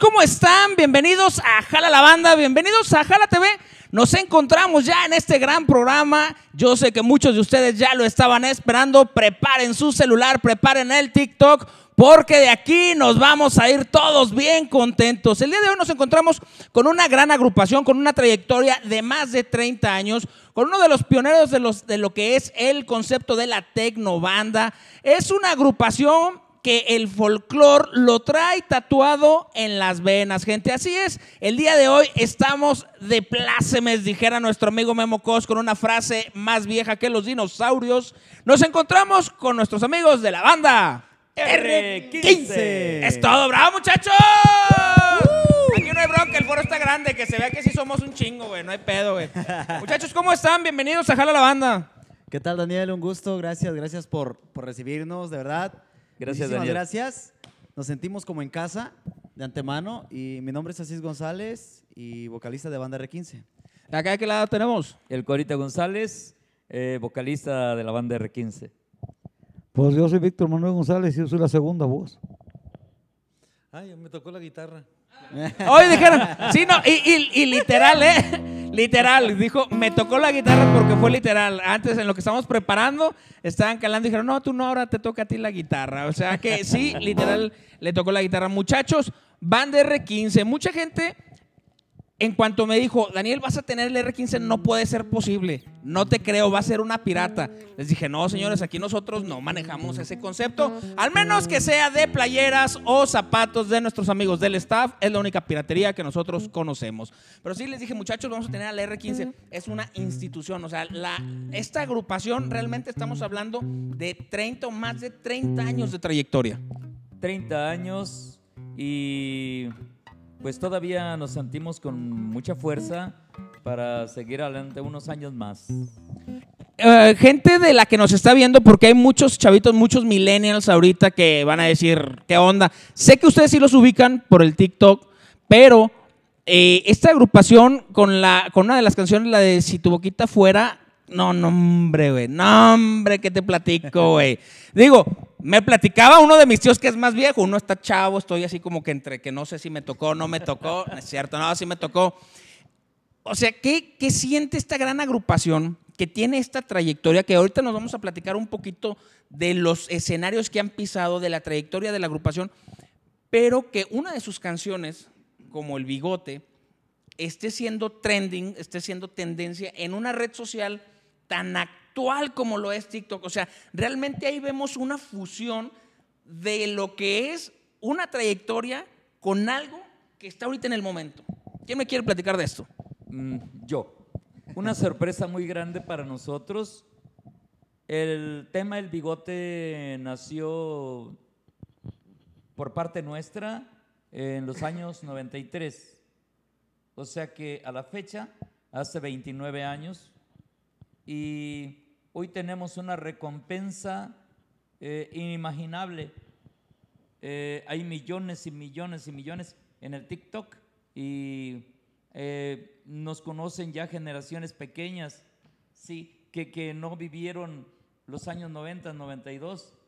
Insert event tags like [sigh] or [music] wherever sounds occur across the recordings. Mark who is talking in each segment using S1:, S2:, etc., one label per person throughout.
S1: ¿Cómo están? Bienvenidos a Jala la Banda, bienvenidos a Jala TV. Nos encontramos ya en este gran programa. Yo sé que muchos de ustedes ya lo estaban esperando. Preparen su celular, preparen el TikTok, porque de aquí nos vamos a ir todos bien contentos. El día de hoy nos encontramos con una gran agrupación, con una trayectoria de más de 30 años, con uno de los pioneros de, los, de lo que es el concepto de la tecnobanda. Es una agrupación que el folclore lo trae tatuado en las venas, gente. Así es, el día de hoy estamos de plácemes, dijera nuestro amigo Memo Cos, con una frase más vieja que los dinosaurios. Nos encontramos con nuestros amigos de la banda
S2: R15.
S1: Es todo, bravo, muchachos. Aquí no hay bronca, el foro está grande, que se vea que sí somos un chingo, güey, no hay pedo, güey. [laughs] Muchachos, ¿cómo están? Bienvenidos a Jala la Banda.
S2: ¿Qué tal, Daniel? Un gusto. Gracias, gracias por, por recibirnos, de verdad.
S3: Gracias,
S2: Muchísimas
S3: Daniel.
S2: gracias. Nos sentimos como en casa, de antemano. Y mi nombre es Asís González y vocalista de Banda R15.
S1: ¿Acá de qué lado tenemos?
S3: El Corita González, eh, vocalista de la banda R15.
S4: Pues yo soy Víctor Manuel González y yo soy la segunda voz.
S5: Ay, me tocó la guitarra.
S1: Hoy dijeron, sí, no, y, y- literal, ¿eh? Literal, dijo, me tocó la guitarra porque fue literal. Antes, en lo que estábamos preparando, estaban calando y dijeron, no, tú no, ahora te toca a ti la guitarra. O sea que sí, literal, le tocó la guitarra. Muchachos, van de R15. Mucha gente, en cuanto me dijo, Daniel, vas a tener el R15, no puede ser posible. No te creo, va a ser una pirata. Les dije, no, señores, aquí nosotros no manejamos ese concepto. Al menos que sea de playeras o zapatos de nuestros amigos del staff. Es la única piratería que nosotros conocemos. Pero sí les dije, muchachos, vamos a tener al R15. Es una institución. O sea, la, esta agrupación realmente estamos hablando de 30 o más de 30 años de trayectoria.
S3: 30 años y pues todavía nos sentimos con mucha fuerza para seguir adelante unos años más.
S1: Eh, gente de la que nos está viendo, porque hay muchos chavitos, muchos millennials ahorita que van a decir, ¿qué onda? Sé que ustedes sí los ubican por el TikTok, pero eh, esta agrupación con, la, con una de las canciones, la de Si tu boquita fuera, no, no, hombre, güey, no, hombre, ¿qué te platico, güey? Digo, me platicaba uno de mis tíos que es más viejo, uno está chavo, estoy así como que entre que no sé si me tocó o no me tocó, [laughs] no es cierto, no, sí me tocó. O sea, ¿qué, ¿qué siente esta gran agrupación que tiene esta trayectoria? Que ahorita nos vamos a platicar un poquito de los escenarios que han pisado, de la trayectoria de la agrupación, pero que una de sus canciones, como El Bigote, esté siendo trending, esté siendo tendencia en una red social tan actual como lo es TikTok. O sea, realmente ahí vemos una fusión de lo que es una trayectoria con algo que está ahorita en el momento. ¿Quién me quiere platicar de esto?
S3: Mm, yo. Una sorpresa muy grande para nosotros. El tema del bigote nació por parte nuestra en los años 93. O sea que a la fecha, hace 29 años, y hoy tenemos una recompensa eh, inimaginable. Eh, hay millones y millones y millones en el TikTok y eh, nos conocen ya generaciones pequeñas, sí, que, que no vivieron los años 90, 92,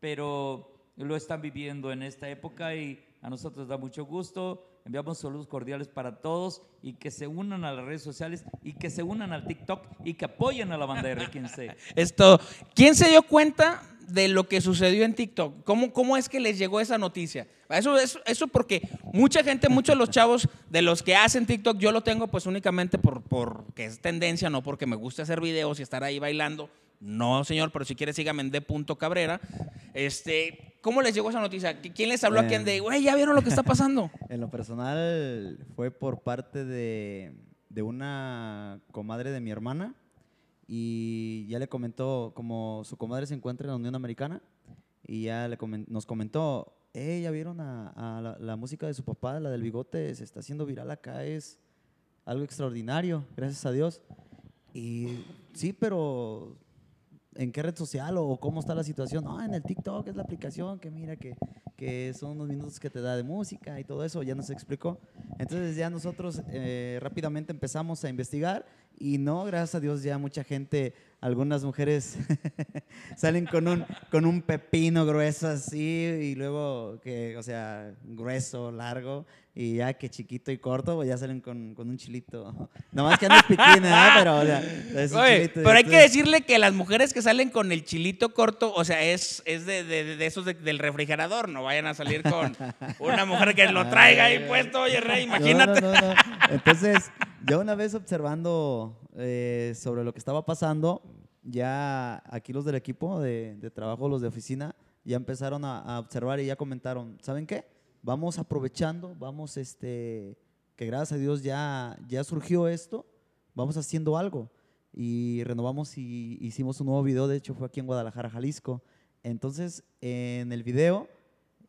S3: pero lo están viviendo en esta época y a nosotros da mucho gusto. Enviamos saludos cordiales para todos y que se unan a las redes sociales y que se unan al TikTok y que apoyen a la banda R15. [laughs]
S1: Esto, ¿quién se dio cuenta de lo que sucedió en TikTok? ¿Cómo, cómo es que les llegó esa noticia? Eso, eso, eso porque mucha gente, muchos de los chavos de los que hacen TikTok, yo lo tengo pues únicamente por, porque es tendencia, no porque me gusta hacer videos y estar ahí bailando. No, señor, pero si quiere sígame en D.cabrera. Este, ¿Cómo les llegó esa noticia? ¿Quién les habló a quién de, güey, ya vieron lo que está pasando? [laughs]
S2: En lo personal, fue por parte de, de una comadre de mi hermana. Y ya le comentó, como su comadre se encuentra en la Unión Americana, y ya le nos comentó, hey, ya vieron a, a la, la música de su papá, la del bigote, se está haciendo viral acá, es algo extraordinario, gracias a Dios. Y sí, pero ¿en qué red social o cómo está la situación? No, en el TikTok es la aplicación que mira que, que son unos minutos que te da de música y todo eso, ya nos explicó. Entonces ya nosotros eh, rápidamente empezamos a investigar y no, gracias a Dios ya mucha gente, algunas mujeres [laughs] salen con un, con un pepino grueso así y luego que, o sea, grueso, largo y ya que chiquito y corto, pues ya salen con, con un chilito. [laughs] Nomás que ando piquín, ¿verdad? Pero, o sea, es un
S1: Oye,
S2: chilito,
S1: pero hay que decirle que las mujeres que salen con el chilito corto, o sea, es, es de, de- de esos de- del refrigerador, no vayan a salir con una mujer que lo traiga ahí [laughs] puesto, oye, Rey, imagínate.
S2: No, no, no. Entonces, yo una vez observando eh, sobre lo que estaba pasando, ya aquí los del equipo de, de trabajo, los de oficina, ya empezaron a, a observar y ya comentaron, ¿saben qué? Vamos aprovechando, vamos, este, que gracias a Dios ya, ya surgió esto, vamos haciendo algo. Y renovamos y hicimos un nuevo video, de hecho fue aquí en Guadalajara, Jalisco. Entonces, en el video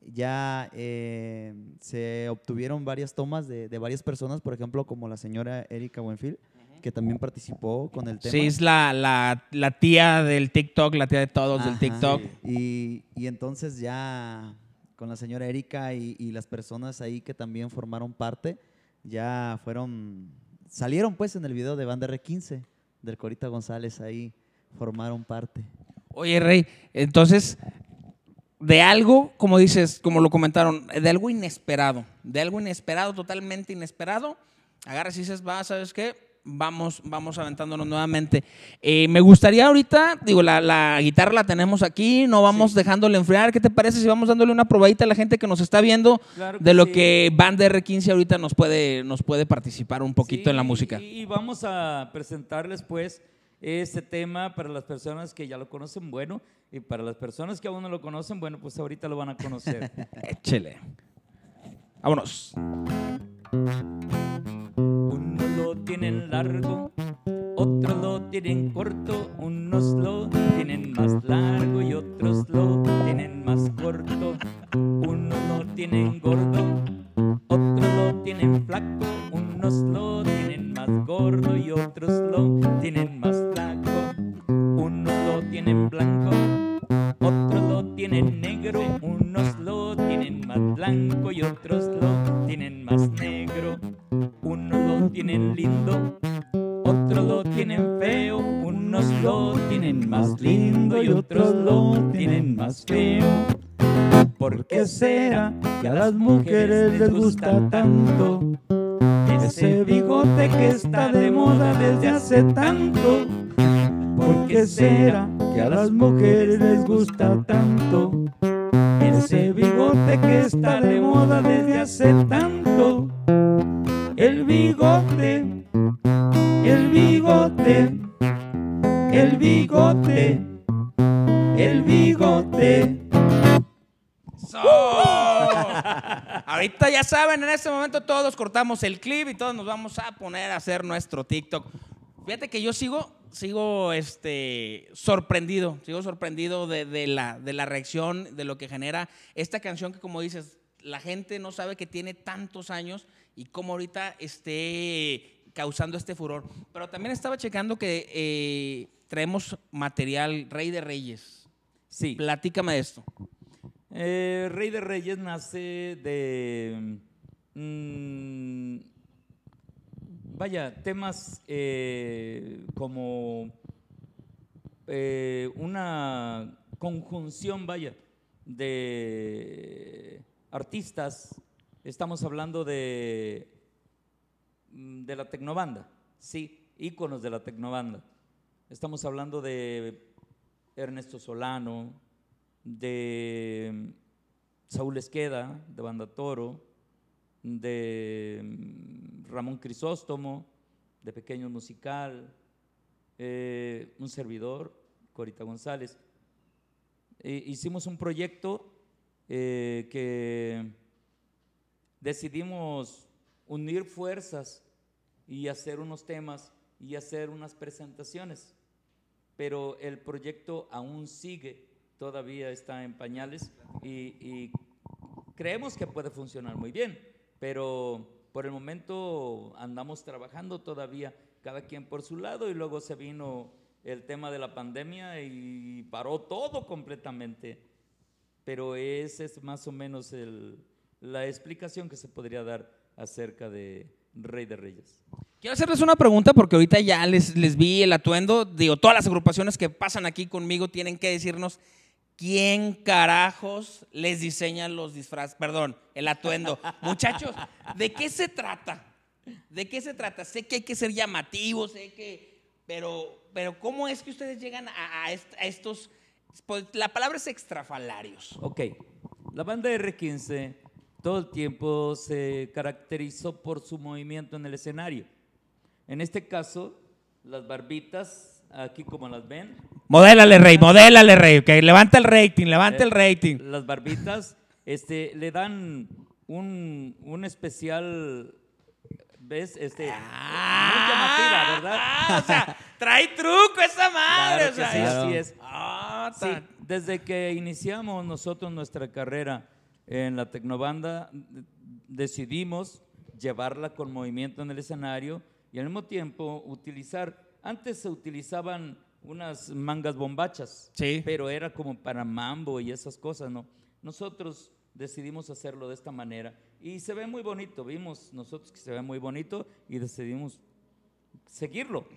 S2: ya eh, se obtuvieron varias tomas de, de varias personas, por ejemplo, como la señora Erika Buenfil, que también participó con el tema.
S1: Sí, es la, la, la tía del TikTok, la tía de todos del. TikTok.
S2: Y, y entonces ya con la señora Erika y, las personas ahí que también formaron parte, ya fueron, salieron pues en el video de Banda R15, del Corita González, ahí formaron parte.
S1: Oye, Rey, entonces, de algo, como dices, como lo comentaron, de algo inesperado, de algo inesperado, totalmente inesperado, agarras y dices, va, ¿sabes qué? Vamos, vamos aventándonos nuevamente. Eh, me gustaría ahorita, digo, la, la guitarra la tenemos aquí, no vamos dejándole enfriar. ¿Qué te parece si vamos dándole una probadita a la gente que nos está viendo
S3: Claro
S1: de lo
S3: sí.
S1: que Banda R15 ahorita nos puede, nos puede participar un poquito
S3: Sí,
S1: en la música?
S3: Y, y vamos a presentarles pues este tema para las personas que ya lo conocen, bueno, y para las personas que aún no lo conocen, bueno, pues ahorita lo van a conocer. [laughs]
S1: Échele. Vámonos.
S3: Unos lo tienen largo, otros lo tienen corto, unos lo tienen más largo y otros lo tienen más corto. Unos lo tienen gordo, otros lo tienen flaco, unos lo tienen más gordo y otros lo tienen más flaco. Unos lo tienen blanco, otros lo tienen negro, unos lo tienen más blanco y otros lo tienen más negro. Unos lo tienen lindo, otros lo tienen feo, unos lo tienen más lindo y otros lo tienen más feo. ¿Por qué será
S4: que a las mujeres les gusta tanto ese bigote que está de moda desde hace tanto? ¿Por qué será que a las mujeres les gusta tanto ese bigote que está de moda desde hace tanto? El bigote, el bigote, el bigote, el bigote.
S1: ¡So! [laughs] Ahorita ya saben, en este momento todos cortamos el clip y todos nos vamos a poner a hacer nuestro TikTok. Fíjate que yo sigo, sigo este, sorprendido, sigo sorprendido de, de la, de la reacción, de lo que genera esta canción que como dices, la gente no sabe que tiene tantos años y cómo ahorita esté causando este furor. Pero también estaba checando que eh, traemos material Rey de Reyes.
S3: Sí.
S1: Platícame de esto.
S3: Eh, Rey de Reyes nace de, mm, vaya, temas eh, como eh, una conjunción, vaya, de artistas. Estamos hablando de, mm, de la tecnobanda, sí, íconos de la tecnobanda. Estamos hablando de Ernesto Solano, de mm, Saúl Esqueda, de Banda Toro, de mm, Ramón Crisóstomo, de Pequeño Musical, eh, un servidor, Corita González. Eh, hicimos un proyecto eh, que decidimos unir fuerzas y hacer unos temas y hacer unas presentaciones pero el proyecto aún sigue, todavía está en pañales y creemos que puede funcionar muy bien, pero por el momento andamos trabajando todavía, cada quien por su lado y luego se vino el tema de la pandemia y paró todo completamente, pero esa es más o menos el- la explicación que se podría dar acerca de Rey de Reyes.
S1: Quiero hacerles una pregunta porque ahorita ya les, les vi el atuendo. Digo, todas las agrupaciones que pasan aquí conmigo tienen que decirnos quién carajos les diseña los disfraces, perdón, el atuendo. [laughs] Muchachos, ¿de qué se trata? ¿De qué se trata? Sé que hay que ser llamativos, sé que, pero, pero ¿cómo es que ustedes llegan a, a est- a estos, pues, la palabra es extrafalarios?
S3: Ok, la banda R15 todo el tiempo se caracterizó por su movimiento en el escenario. En este caso, las barbitas, aquí como las ven,
S1: Modélale, Rey, modélale, Rey, que levanta el rating, levanta el rating.
S3: las barbitas este, le dan un, un especial, ¿ves? Este, muy llamativa, ¿verdad?
S1: Ah, o sea, trae truco esa madre.
S3: Claro que
S1: o sea,
S3: sí,
S1: es-
S3: así es.
S1: Ah,
S3: Sí, desde que iniciamos nosotros nuestra carrera en la Tecnobanda, decidimos llevarla con movimiento en el escenario y al mismo tiempo utilizar, antes se utilizaban unas mangas bombachas,
S1: Sí.
S3: pero era como para mambo y esas cosas, ¿no? Nosotros decidimos hacerlo de esta manera y se ve muy bonito, vimos nosotros que se ve muy bonito y decidimos seguirlo.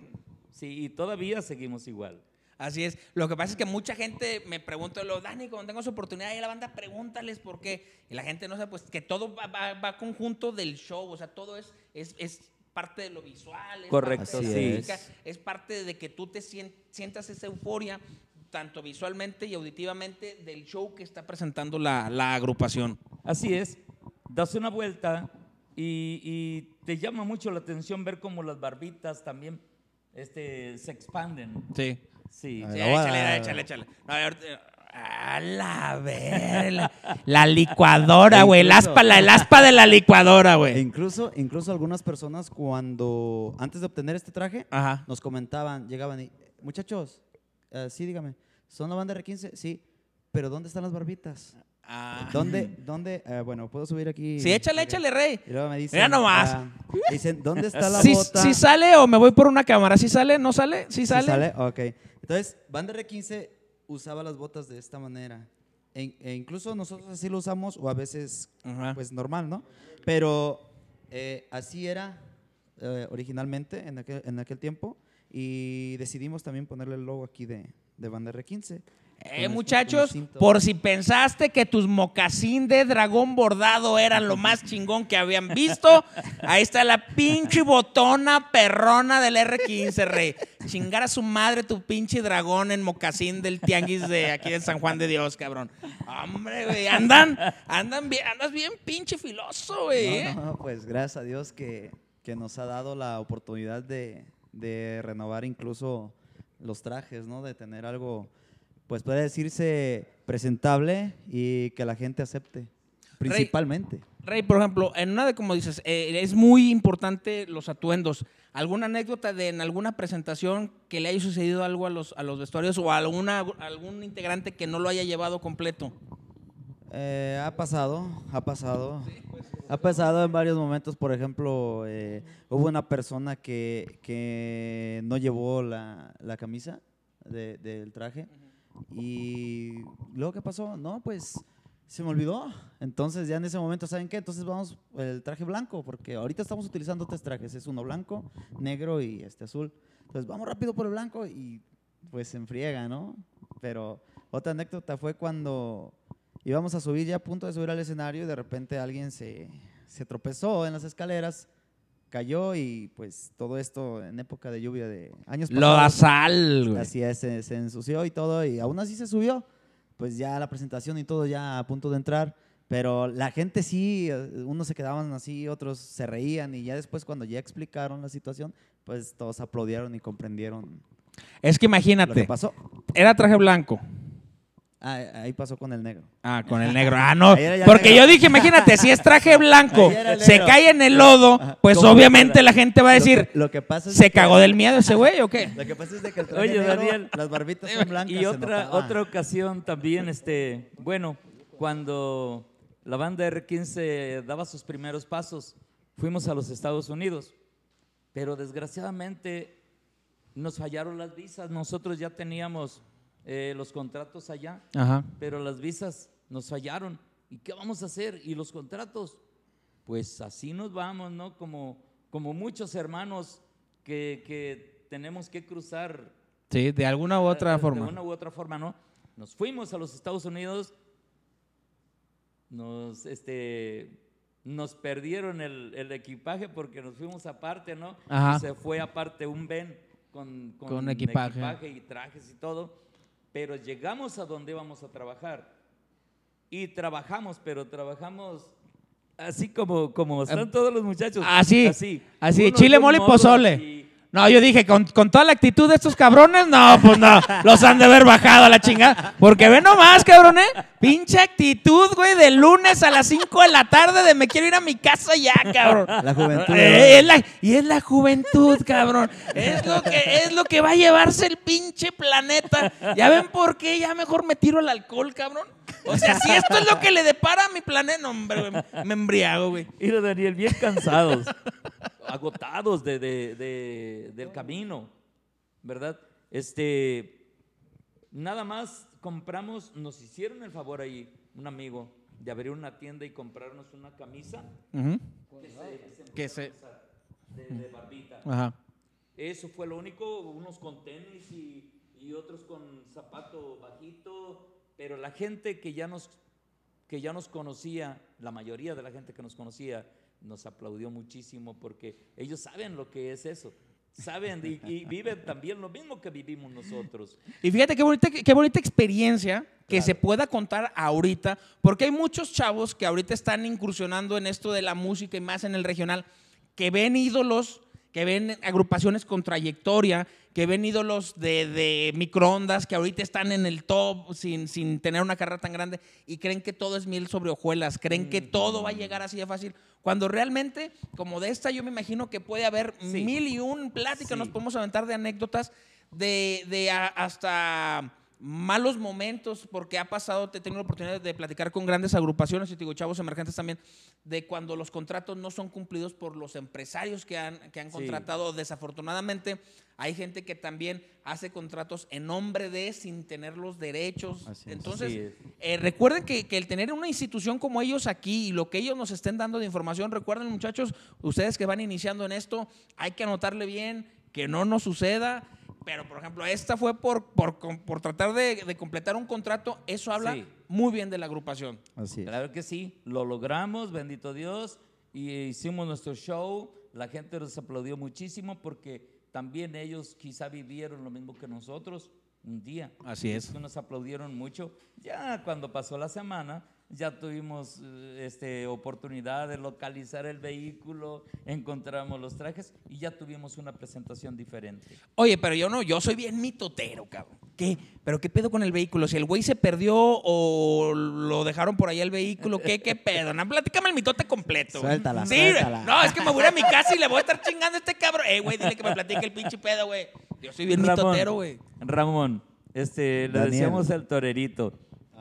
S3: Sí, y todavía seguimos igual.
S1: Así es. Lo que pasa es que mucha gente me pregunta, lo, Dani, cuando tengas oportunidad a la banda, pregúntales por qué. Y la gente no sabe, pues que todo va, va- va conjunto del show, o sea, todo es, es, es parte de lo visual, es
S3: Correcto,
S1: parte de la música, es parte de que tú te sien- sientas esa euforia, tanto visualmente y auditivamente, del show que está presentando la, la agrupación.
S3: Así es, das una vuelta y, y te llama mucho la atención ver cómo las barbitas también este, se expanden.
S1: Sí.
S3: Sí.
S1: Sí, échale,
S2: a-
S1: échale, échale. No, a la ver, la, la licuadora, güey. El aspa, la- el aspa de la licuadora,
S2: E
S1: güey.
S2: incluso, incluso algunas personas cuando, antes de obtener este traje,
S1: Ajá.
S2: nos comentaban, llegaban y, muchachos, eh, sí, dígame, ¿son la banda R15? Sí, pero ¿dónde están las barbitas?
S1: Ah.
S2: ¿Dónde, dónde, eh, bueno, puedo subir aquí?
S1: Sí, échale, échale, rey.
S2: Y luego me dicen,
S1: Mira nomás.
S2: ah, dicen, ¿dónde está la
S1: ¿Sí,
S2: bota?
S1: sí sale o me voy por una cámara? ¿Sí sale? ¿No sale? ¿Sí
S2: ¿Sí
S1: sale?
S2: sale? Ok. Entonces, banda R15 usaba las botas de esta manera. E, e incluso nosotros así lo usamos, o a veces,
S1: Ajá.
S2: pues normal, ¿no? Pero eh, así era eh, originalmente en aquel, en aquel tiempo. Y decidimos también ponerle el logo aquí de, de banda R15.
S1: Eh, muchachos, por si pensaste que tus mocasín de dragón bordado eran lo más chingón que habían visto, ahí está la pinche botona perrona del R15, rey. Chingar a su madre tu pinche dragón en mocasín del tianguis de aquí de San Juan de Dios, cabrón. Hombre, güey, andan, andan bien, andas bien pinche filoso, güey. ¿eh?
S2: No, no, pues gracias a Dios que, que nos ha dado la oportunidad de, de renovar incluso los trajes, ¿no? De tener algo, pues puede decirse presentable y que la gente acepte, principalmente.
S1: Rey, por ejemplo, en una de como dices, eh, es muy importante los atuendos. ¿Alguna anécdota de en alguna presentación que le haya sucedido algo a los, a los vestuarios o a alguna, algún integrante que no lo haya llevado completo?
S2: Eh, ha pasado, ha pasado. Ha pasado en varios momentos, por ejemplo, eh, hubo una persona que, que no llevó la, la camisa de- del traje y luego ¿qué pasó? No, pues se me olvidó. Entonces ya en ese momento, ¿saben qué? Entonces vamos el traje blanco, porque ahorita estamos utilizando tres trajes, es uno blanco, negro y este azul. Entonces vamos rápido por el blanco y pues se enfriega, ¿no? Pero otra anécdota fue cuando íbamos a subir ya a punto de subir al escenario y de repente alguien se, se tropezó en las escaleras, cayó y pues todo esto en época de lluvia de años
S1: Lo da
S2: pasados.
S1: sal, güey.
S2: Así es, se, se ensució y todo, y aún así se subió. Pues ya la presentación y todo ya a punto de entrar. Pero la gente sí, eh, unos se quedaban así, otros se reían, y ya después cuando ya explicaron la situación, pues todos aplaudieron y comprendieron
S1: Es que
S2: lo que
S1: imagínate,
S2: pasó.
S1: era traje blanco.
S2: Ah, ahí pasó con el negro.
S1: Ah, con el negro. Ah, no. [laughs] Porque
S2: negro.
S1: yo dije, imagínate, si es traje [laughs] blanco, se cae en el lodo, pues obviamente la gente va a
S2: Lo que-
S1: decir,
S2: lo que pasa es
S1: ¿se
S2: que-
S1: cagó del miedo ese güey o qué? [laughs]
S2: Lo que pasa es de que el traje
S3: Oye,
S2: negro,
S3: Daniel.
S2: las barbitas son blancas.
S3: Y otra, otra ocasión también, este, bueno, cuando la banda R15 daba sus primeros pasos, fuimos a los Estados Unidos, pero desgraciadamente nos fallaron las visas, nosotros ya teníamos eh, los contratos allá,
S1: Ajá.
S3: pero las visas nos fallaron. ¿Y qué vamos a hacer? ¿Y los contratos? Pues así nos vamos, ¿no? Como, como muchos hermanos que, que tenemos que cruzar
S1: Sí, de alguna u otra
S3: de
S1: forma.
S3: una u otra forma, ¿no? Nos fuimos a los Estados Unidos, nos, este, nos perdieron el, el equipaje porque nos fuimos aparte, ¿no?
S1: Ajá.
S3: Se fue aparte un Ben con,
S1: Con equipaje.
S3: y trajes y todo, pero llegamos a donde íbamos a trabajar y trabajamos, pero trabajamos así como, como están todos los muchachos.
S1: Así,
S3: así,
S1: así, chile, mole y pozole.
S3: así.
S1: No, yo dije, con, con toda la actitud de estos cabrones, no, pues no, los han de haber bajado a la chingada. Porque ve nomás, cabrón, ¿eh? Pinche actitud, güey, de lunes a las 5 de la tarde de me quiero ir a mi casa ya, cabrón.
S2: La juventud.
S1: Eh, es la- y es la juventud, cabrón. Es lo, que, es lo que va a llevarse el pinche planeta. ¿Ya ven por qué? Ya mejor me tiro al alcohol, cabrón. O sea, si esto es lo que le depara a mi planeta, no, hombre, me embriago, güey.
S3: Mira, Daniel, bien cansados, agotados de, de- de- del camino, ¿verdad? Este, nada más compramos, nos hicieron el favor ahí, un amigo, de abrir una tienda y comprarnos una camisa
S1: Ujú.
S3: que se,
S1: Que
S3: a
S1: se-
S3: de, de barbita.
S1: Ajá.
S3: Eso fue lo único, unos con tenis y, y otros con zapato bajito, pero la gente que ya nos que ya nos conocía, la mayoría de la gente que nos conocía, nos aplaudió muchísimo porque ellos saben lo que es eso. Saben y, y viven también lo mismo que vivimos nosotros.
S1: Y fíjate qué bonita, qué bonita experiencia que se pueda contar ahorita, porque hay muchos chavos que ahorita están incursionando en esto de la música y más en el regional, que ven ídolos, que ven agrupaciones con trayectoria, que ven ídolos de, de microondas, que ahorita están en el top sin, sin tener una carrera tan grande y creen que todo es miel sobre hojuelas, creen que todo va a llegar así de fácil. Cuando realmente, como de esta, yo me imagino que puede haber
S3: Sí.
S1: mil y un plática,
S3: Sí.
S1: nos podemos aventar de anécdotas de, de a- hasta malos momentos, porque ha pasado, te he tenido la oportunidad de platicar con grandes agrupaciones, y te digo, chavos emergentes también, de cuando los contratos no son cumplidos por los empresarios que han, que han
S3: Sí.
S1: contratado. Desafortunadamente, hay gente que también hace contratos en nombre de, sin tener los derechos.
S2: Así.
S1: Entonces, eh, recuerden que, que el tener una institución como ellos aquí y lo que ellos nos estén dando de información, recuerden muchachos, ustedes que van iniciando en esto, hay que anotarle bien, que no nos suceda. Pero, por ejemplo, esta fue por, por, por tratar de, de completar un contrato. Eso habla
S3: Sí.
S1: muy bien de la agrupación.
S2: Así es.
S3: Claro que sí, lo logramos, bendito Dios, y hicimos nuestro show. La gente nos aplaudió muchísimo porque también ellos quizá vivieron lo mismo que nosotros un día.
S1: Así es.
S3: Nos aplaudieron mucho. Ya cuando pasó la semana, ya tuvimos eh, este, oportunidad de localizar el vehículo, encontramos los trajes y ya tuvimos una presentación diferente.
S1: Oye, pero yo no, yo soy bien mitotero, cabrón. ¿Qué? ¿Pero qué pedo con el vehículo? Si el güey se perdió o lo dejaron por ahí el vehículo, ¿qué, qué pedo? No, platícame el mitote completo.
S2: Suéltala,
S1: Sí,
S2: suéltala.
S1: no, es que me voy a mi casa y le voy a estar chingando a este cabrón. Eh, güey, dile que me platique el pinche pedo, güey. Yo soy bien mitotero, güey.
S3: Ramón, este, le
S2: Daniel.
S3: decíamos el torerito.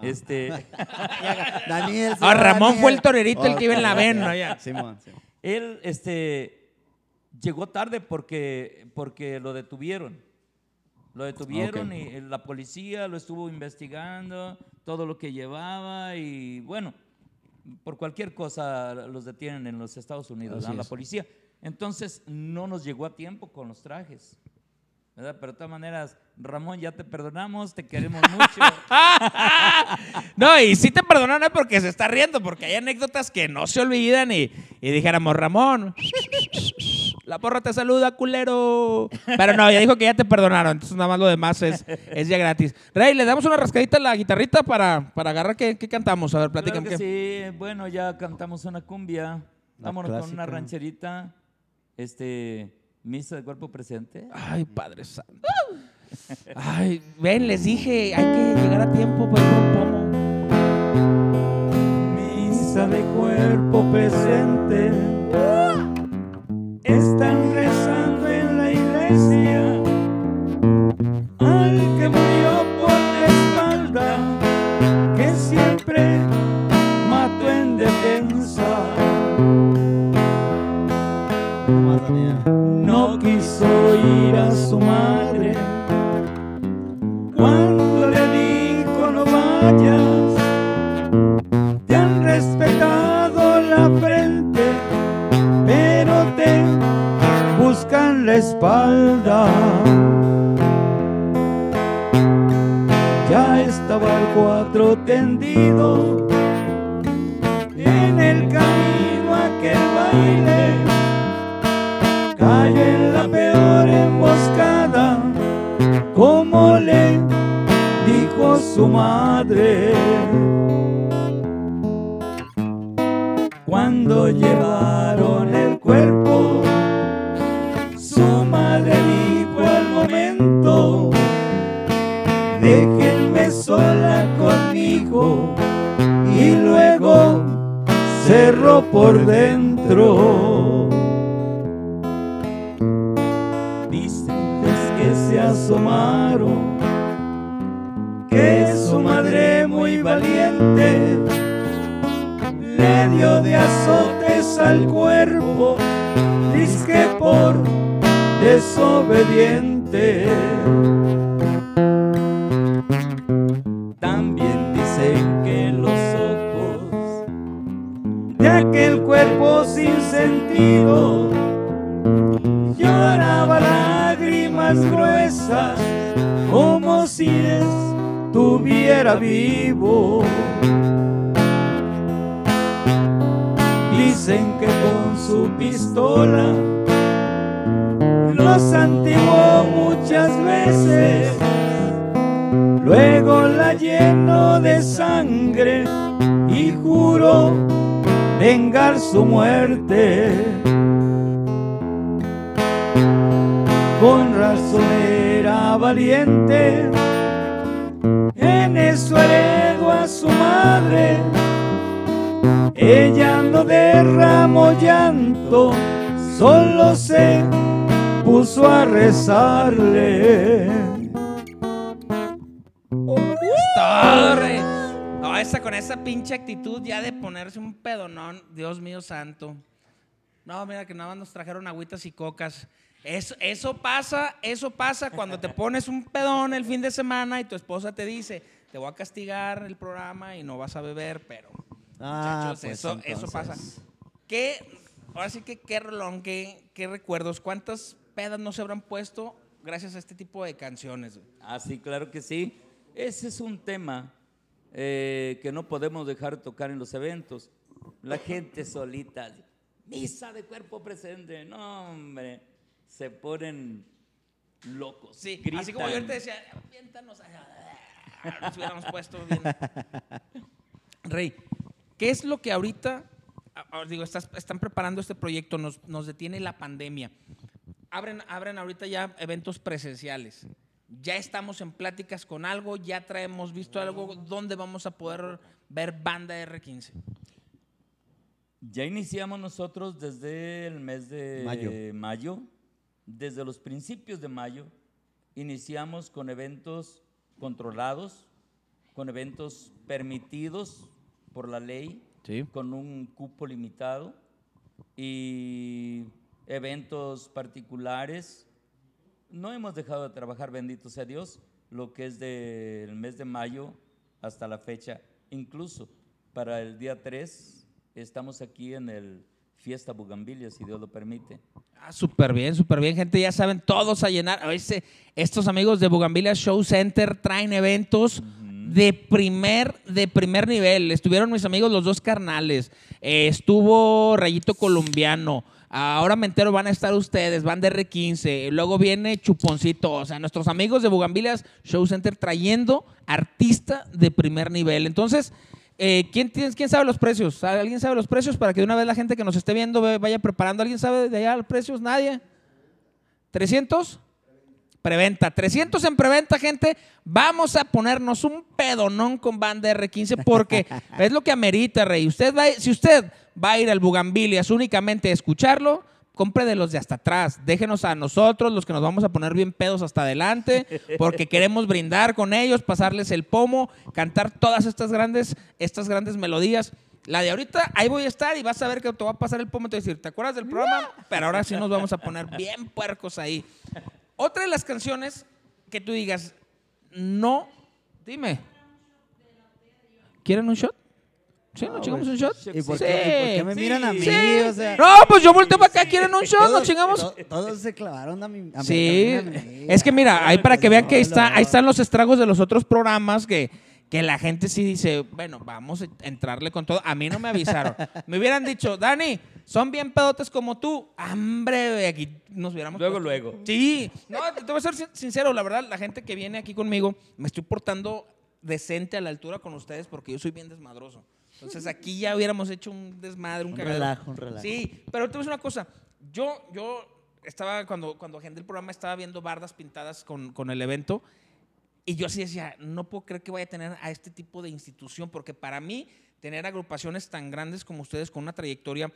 S3: Este, [laughs]
S2: Daniel.
S1: Ah, Ramón
S2: Daniel.
S1: fue el torerito el que iba en la
S2: Ok,
S1: ven,
S2: ok.
S1: ¿no? Ya.
S2: Simón, Simón.
S3: Él este, llegó tarde porque, porque lo detuvieron. Lo detuvieron y la policía lo estuvo investigando, todo lo que llevaba y bueno, por cualquier cosa los detienen en los Estados Unidos, la policía. Entonces no nos llegó a tiempo con los trajes. ¿Verdad? Pero de todas maneras, Ramón, ya te perdonamos, te queremos mucho. [laughs]
S1: No, y sí te perdonan porque se está riendo, porque hay anécdotas que no se olvidan y, y dijéramos, Ramón, la porra te saluda, culero. Pero no, ya dijo que ya te perdonaron, entonces nada más lo demás es, es ya gratis. Rey, le damos una rascadita a la guitarrita para, para agarrar qué, qué cantamos. A ver,
S3: Claro
S1: platícame.
S3: que
S1: qué-
S3: sí, bueno, ya cantamos una cumbia.
S2: La
S3: Vámonos con una rancherita. Este, misa de cuerpo presente.
S1: Ay, Padre Santo. Ay, ven, les dije, hay que llegar a tiempo para ir por un pomo.
S4: Misa de cuerpo presente. Están rezando en la iglesia vengar su muerte. Con razón era valiente, en eso heredó a su madre. Ella no derramó llanto, solo se puso a rezarle.
S1: Esa pinche actitud ya de ponerse un pedonón, Dios mío santo. No, mira que nada más nos trajeron agüitas y cocas. Eso, eso pasa, eso pasa cuando te [laughs] pones un pedón el fin de semana y tu esposa te dice, te voy a castigar el programa y no vas a beber, pero
S2: Ah,
S1: muchachos,
S2: pues,
S1: eso, eso pasa. ¿Qué, ahora sí que qué rolón, qué, qué recuerdos, cuántas pedas no se habrán puesto gracias a este tipo de canciones?
S3: Ah, sí, claro que sí. Ese es un tema eh, que no podemos dejar de tocar en los eventos. La gente solita, misa de cuerpo presente, no, hombre, se ponen locos.
S1: Sí, así como yo
S3: gritan.
S1: te decía, aviéntanos allá. [laughs] Nos hubiéramos puesto bien. [laughs] Rey, ¿qué es lo que ahorita, digo, estás- están preparando este proyecto, nos, nos detiene la pandemia? Abren, abren ahorita ya eventos presenciales. Ya estamos en pláticas con algo, ya traemos visto algo, ¿dónde vamos a poder ver banda R15?
S3: Ya iniciamos nosotros desde el mes de
S2: Mayo.
S3: mayo. Desde los principios de mayo, iniciamos con eventos controlados, con eventos permitidos por la ley,
S1: Sí.
S3: con un cupo limitado y eventos particulares. No hemos dejado de trabajar, bendito sea Dios, lo que es del mes de mayo hasta la fecha. Incluso para el día 3 estamos aquí en el Fiesta Bugambilia, si Dios lo permite.
S1: Ah, súper bien, súper bien, gente. Ya saben, todos a llenar. A veces estos amigos de Bugambilia Show Center traen eventos de primer, de primer nivel. Estuvieron mis amigos los dos carnales. Eh, estuvo Rayito Colombiano. Ahora me entero van a estar ustedes, van de R15. Luego viene Chuponcito. O sea, nuestros amigos de Bugambilia Show Center trayendo artista de primer nivel. Entonces, eh, ¿quién, tiene- ¿quién sabe los precios? ¿Sabe- ¿Alguien sabe los precios para que de una vez la gente que nos esté viendo vaya preparando? ¿Alguien sabe de allá los precios? ¿Nadie? ¿300? Preventa. 300 en preventa, gente. Vamos a ponernos un pedonón con banda R15 porque [laughs] es lo que amerita, Rey. Usted va, si usted va a ir al Bugambilias únicamente a escucharlo, compre de los de hasta atrás. Déjenos a nosotros, los que nos vamos a poner bien pedos hasta adelante, porque [laughs] queremos brindar con ellos, pasarles el pomo, cantar todas estas grandes, estas grandes melodías. La de ahorita, ahí voy a estar y vas a ver que te va a pasar el pomo y te va a decir, ¿te acuerdas del programa? Pero ahora sí nos vamos a poner bien puercos ahí. Otra de las canciones que tú digas, no, dime. ¿Quieren un shot? ¿Sí? ¿No chingamos un shot?
S2: ¿Y por,
S1: Sí.
S2: qué, y por qué me
S1: Sí.
S2: miran a mí?
S1: Sí.
S2: O sea,
S1: No, pues yo volteo para acá, quieren un shot, nos
S2: todos,
S1: chingamos.
S2: to- todos se clavaron a mi. a mi-
S1: Sí,
S2: a mí.
S1: es que mira, ahí para que vean que ahí, está, ahí están los estragos de los otros programas que, que la gente sí dice, bueno, vamos a entrarle con todo. A mí no me avisaron. me hubieran dicho, Dani, son bien pedotes como tú. Hambre, aquí nos hubiéramos.
S3: Luego,
S1: puesto".
S3: luego.
S1: Sí, no, te voy a ser sin- sincero, la verdad, la gente que viene aquí conmigo, me estoy portando decente a la altura con ustedes porque yo soy bien desmadroso. Entonces aquí ya hubiéramos hecho un desmadre, un,
S2: Un
S1: cagadero.
S2: relajo, un relajo.
S1: Sí, pero te voy a decir una cosa. Yo, yo estaba, cuando, cuando agendé el programa, estaba viendo bardas pintadas con, con el evento. Y yo así decía, no puedo creer que vaya a tener a este tipo de institución, porque para mí, tener agrupaciones tan grandes como ustedes, con una trayectoria,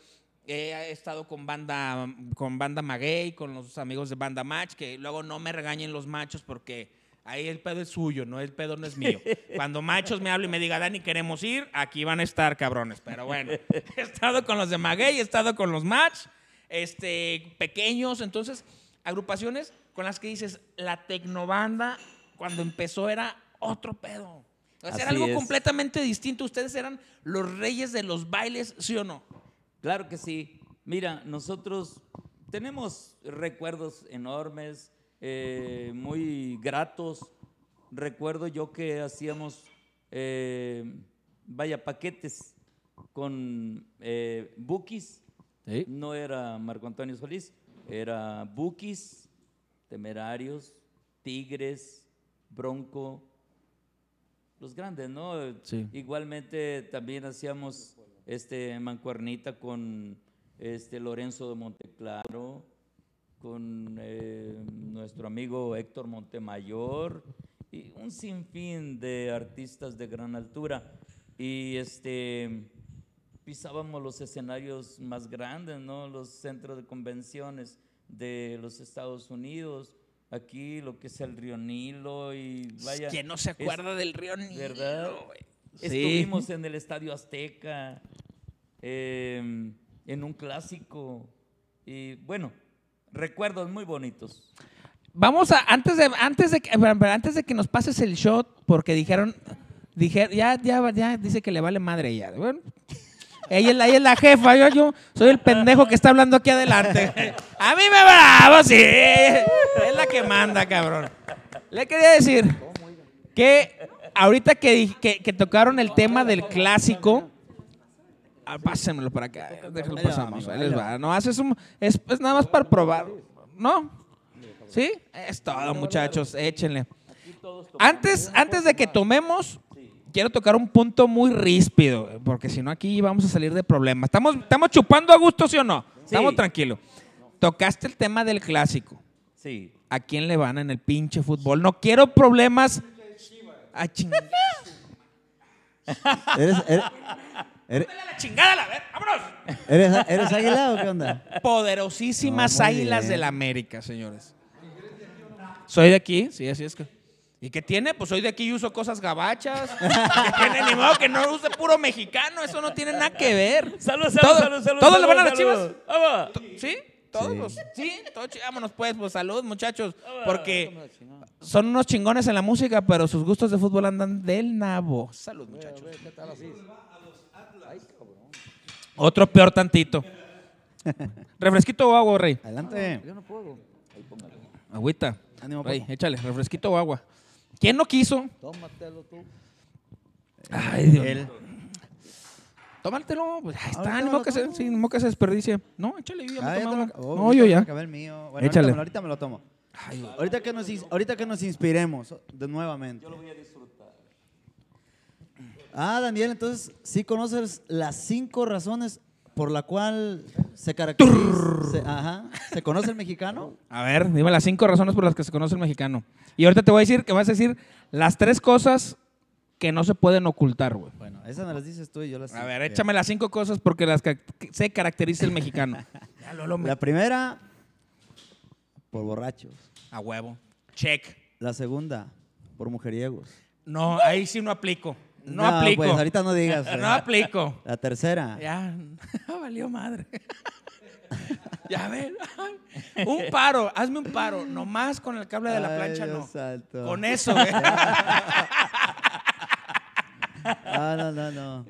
S1: he estado con banda, con banda Maguey, con los amigos de banda Match, que luego no me regañen los machos porque ahí el pedo es suyo, no el pedo no es mío. Cuando machos me hablen y me diga, Dani, queremos ir, aquí van a estar cabrones. Pero bueno, he estado con los de Maguey, he estado con los Match, este, pequeños, entonces, agrupaciones con las que dices, la tecnobanda cuando empezó era otro pedo. O sea, era algo
S3: es.
S1: completamente distinto. Ustedes eran los reyes de los bailes, ¿sí o no?
S3: Claro que sí. Mira, nosotros tenemos recuerdos enormes, eh, muy gratos. Recuerdo yo que hacíamos, eh, vaya, paquetes con eh, Bukis. No era Marco Antonio Solís, era Bukis, Temerarios, Tigres, Bronco, los grandes, ¿no?
S1: Sí.
S3: Igualmente también hacíamos este mancuernita con este Lorenzo de Monteclaro, con eh, nuestro amigo Héctor Montemayor y un sinfín de artistas de gran altura. Y este pisábamos los escenarios más grandes, ¿no? Los centros de convenciones de los Estados Unidos. Aquí lo que es el Río Nilo y vaya.
S1: ¿Quién no se
S3: es-
S1: acuerda del río Nilo?
S3: ¿Verdad? Estuvimos en el Estadio Azteca, eh, en un clásico. Y bueno, recuerdos muy bonitos.
S1: Vamos a, antes de, antes de, espera, antes de que nos pases el shot, porque dijeron, dije, ya, ya, ya, dice que le vale madre ya. Bueno, ella es la, ella es la jefa, yo, yo soy el pendejo que está hablando aquí adelante. A mí me bravo, sí. Es la que manda, cabrón. Le quería decir que ahorita que, que, que tocaron el tema del clásico, ah, pásenmelo para acá, déjalo pasamos, ahí les
S2: va.
S1: No, haces un, es, es nada más para probar, ¿no? ¿Sí? Es todo, muchachos, échenle. Antes, antes de que tomemos, quiero tocar un punto muy ríspido, porque si no aquí vamos a salir de problemas. ¿Estamos, estamos chupando a gusto, sí o no? Estamos tranquilos. Tocaste el tema del clásico.
S3: Sí.
S1: ¿A quién le van en el pinche fútbol? No quiero problemas. A chingada [laughs]
S2: ¿Eres, eres, eres,
S1: la chingada, la ver, vámonos.
S2: eres, eres águila o qué onda?
S1: Poderosísimas
S2: No,
S1: águilas
S2: bien.
S1: de la América, señores. Soy de aquí, sí, así es que. ¿Y qué tiene? Pues soy de aquí y uso cosas gabachas. [laughs] ¿Qué tiene? Ni modo que no use puro mexicano, eso no tiene nada que ver. [laughs]
S3: Salud, salud,
S1: Todo-
S3: salud, salud.
S1: ¿Todos le
S3: salud,
S1: van a las chivas?
S3: Vamos.
S1: ¿Sí? ¿Todos?
S2: Sí.
S1: todos vámonos pues, pues salud muchachos, porque son unos chingones en la música, pero sus gustos de fútbol andan del nabo. Salud muchachos. Otro peor tantito. [laughs] Refresquito o agua, Rey.
S2: Adelante.
S1: Agüita.
S2: Ánimo,
S1: Rey,
S2: papo.
S1: échale, refresquito o agua. ¿Quién no quiso?
S4: Tómatelo tú.
S1: Ay, Dios.
S2: Él.
S1: Tómatelo, pues ahí está,
S2: Ahorita
S1: ni
S2: me
S1: modo
S2: lo
S1: que se, sí, ni modo que se desperdicie. No, échale, yo ya me
S2: Ah, ya
S1: tomé
S2: te lo-
S1: uno.
S2: oh,
S1: No, yo
S2: me
S1: ya.
S2: acabé el mío. Bueno,
S1: Échale.
S2: Ahorita, ahorita me lo tomo.
S1: Ay,
S2: Ahorita que nos, ins- ahorita que nos inspiremos de nuevamente. Yo lo voy a disfrutar. Ah, Daniel, entonces sí conoces las cinco razones por la cual se caracteriza, se, ajá, se conoce el mexicano.
S1: A ver, dime las cinco razones por las que se conoce el mexicano. Y ahorita te voy a decir que vas a decir las tres cosas que no se pueden ocultar, güey.
S2: Bueno, esas me las dices tú y yo las.
S1: A ver, échame las cinco cosas porque las que se caracteriza el mexicano. [laughs]
S2: La primera, por borrachos.
S1: A huevo. Check.
S2: La segunda, por mujeriegos.
S1: No, ahí sí no aplico. No, aplico.
S2: Pues ahorita no digas. [laughs]
S1: No aplico.
S2: La tercera,
S1: Ya, [laughs] valió madre. [laughs] ya ven. ay, Un paro, hazme un paro. Nomás con el cable de la plancha no. Con eso, güey.
S2: Ah, no, no, no.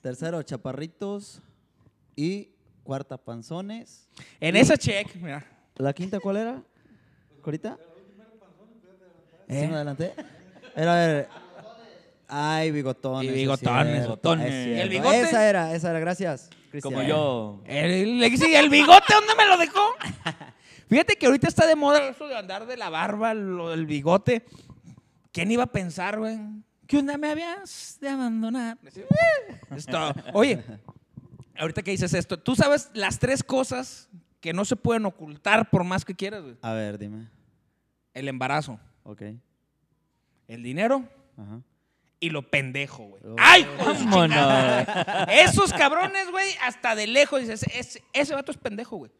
S2: Tercero, chaparritos. Y cuarta, panzones.
S1: En esa check, mira.
S2: ¿La quinta cuál era? ¿Corita? ¿Sí
S1: ¿Eh?
S2: me adelanté? Era, a ver. Ay, bigotones.
S1: Y
S2: es
S1: bigotones,
S2: cierto,
S3: bigotones.
S2: es
S3: ¿Y el
S1: bigote?
S2: Esa era, esa era, gracias. Cristian.
S3: Como yo.
S1: El, [laughs] le- sí, el bigote, ¿dónde me lo dejó? [laughs] Fíjate que ahorita está de moda eso de andar de la barba, lo del bigote. ¿Quién iba a pensar, güey? Que una me habías de abandonar. Esto. Oye, ahorita que dices esto, ¿tú sabes las tres cosas que no se pueden ocultar por más que quieras, güey?
S2: A ver, dime.
S1: El embarazo,
S2: Ok.
S1: el dinero
S2: Ajá.
S1: Y lo pendejo, güey.
S2: Oh.
S1: ¡Ay, [laughs] chingada! Esos cabrones, güey, hasta de lejos dices, ese, ese vato es pendejo, güey.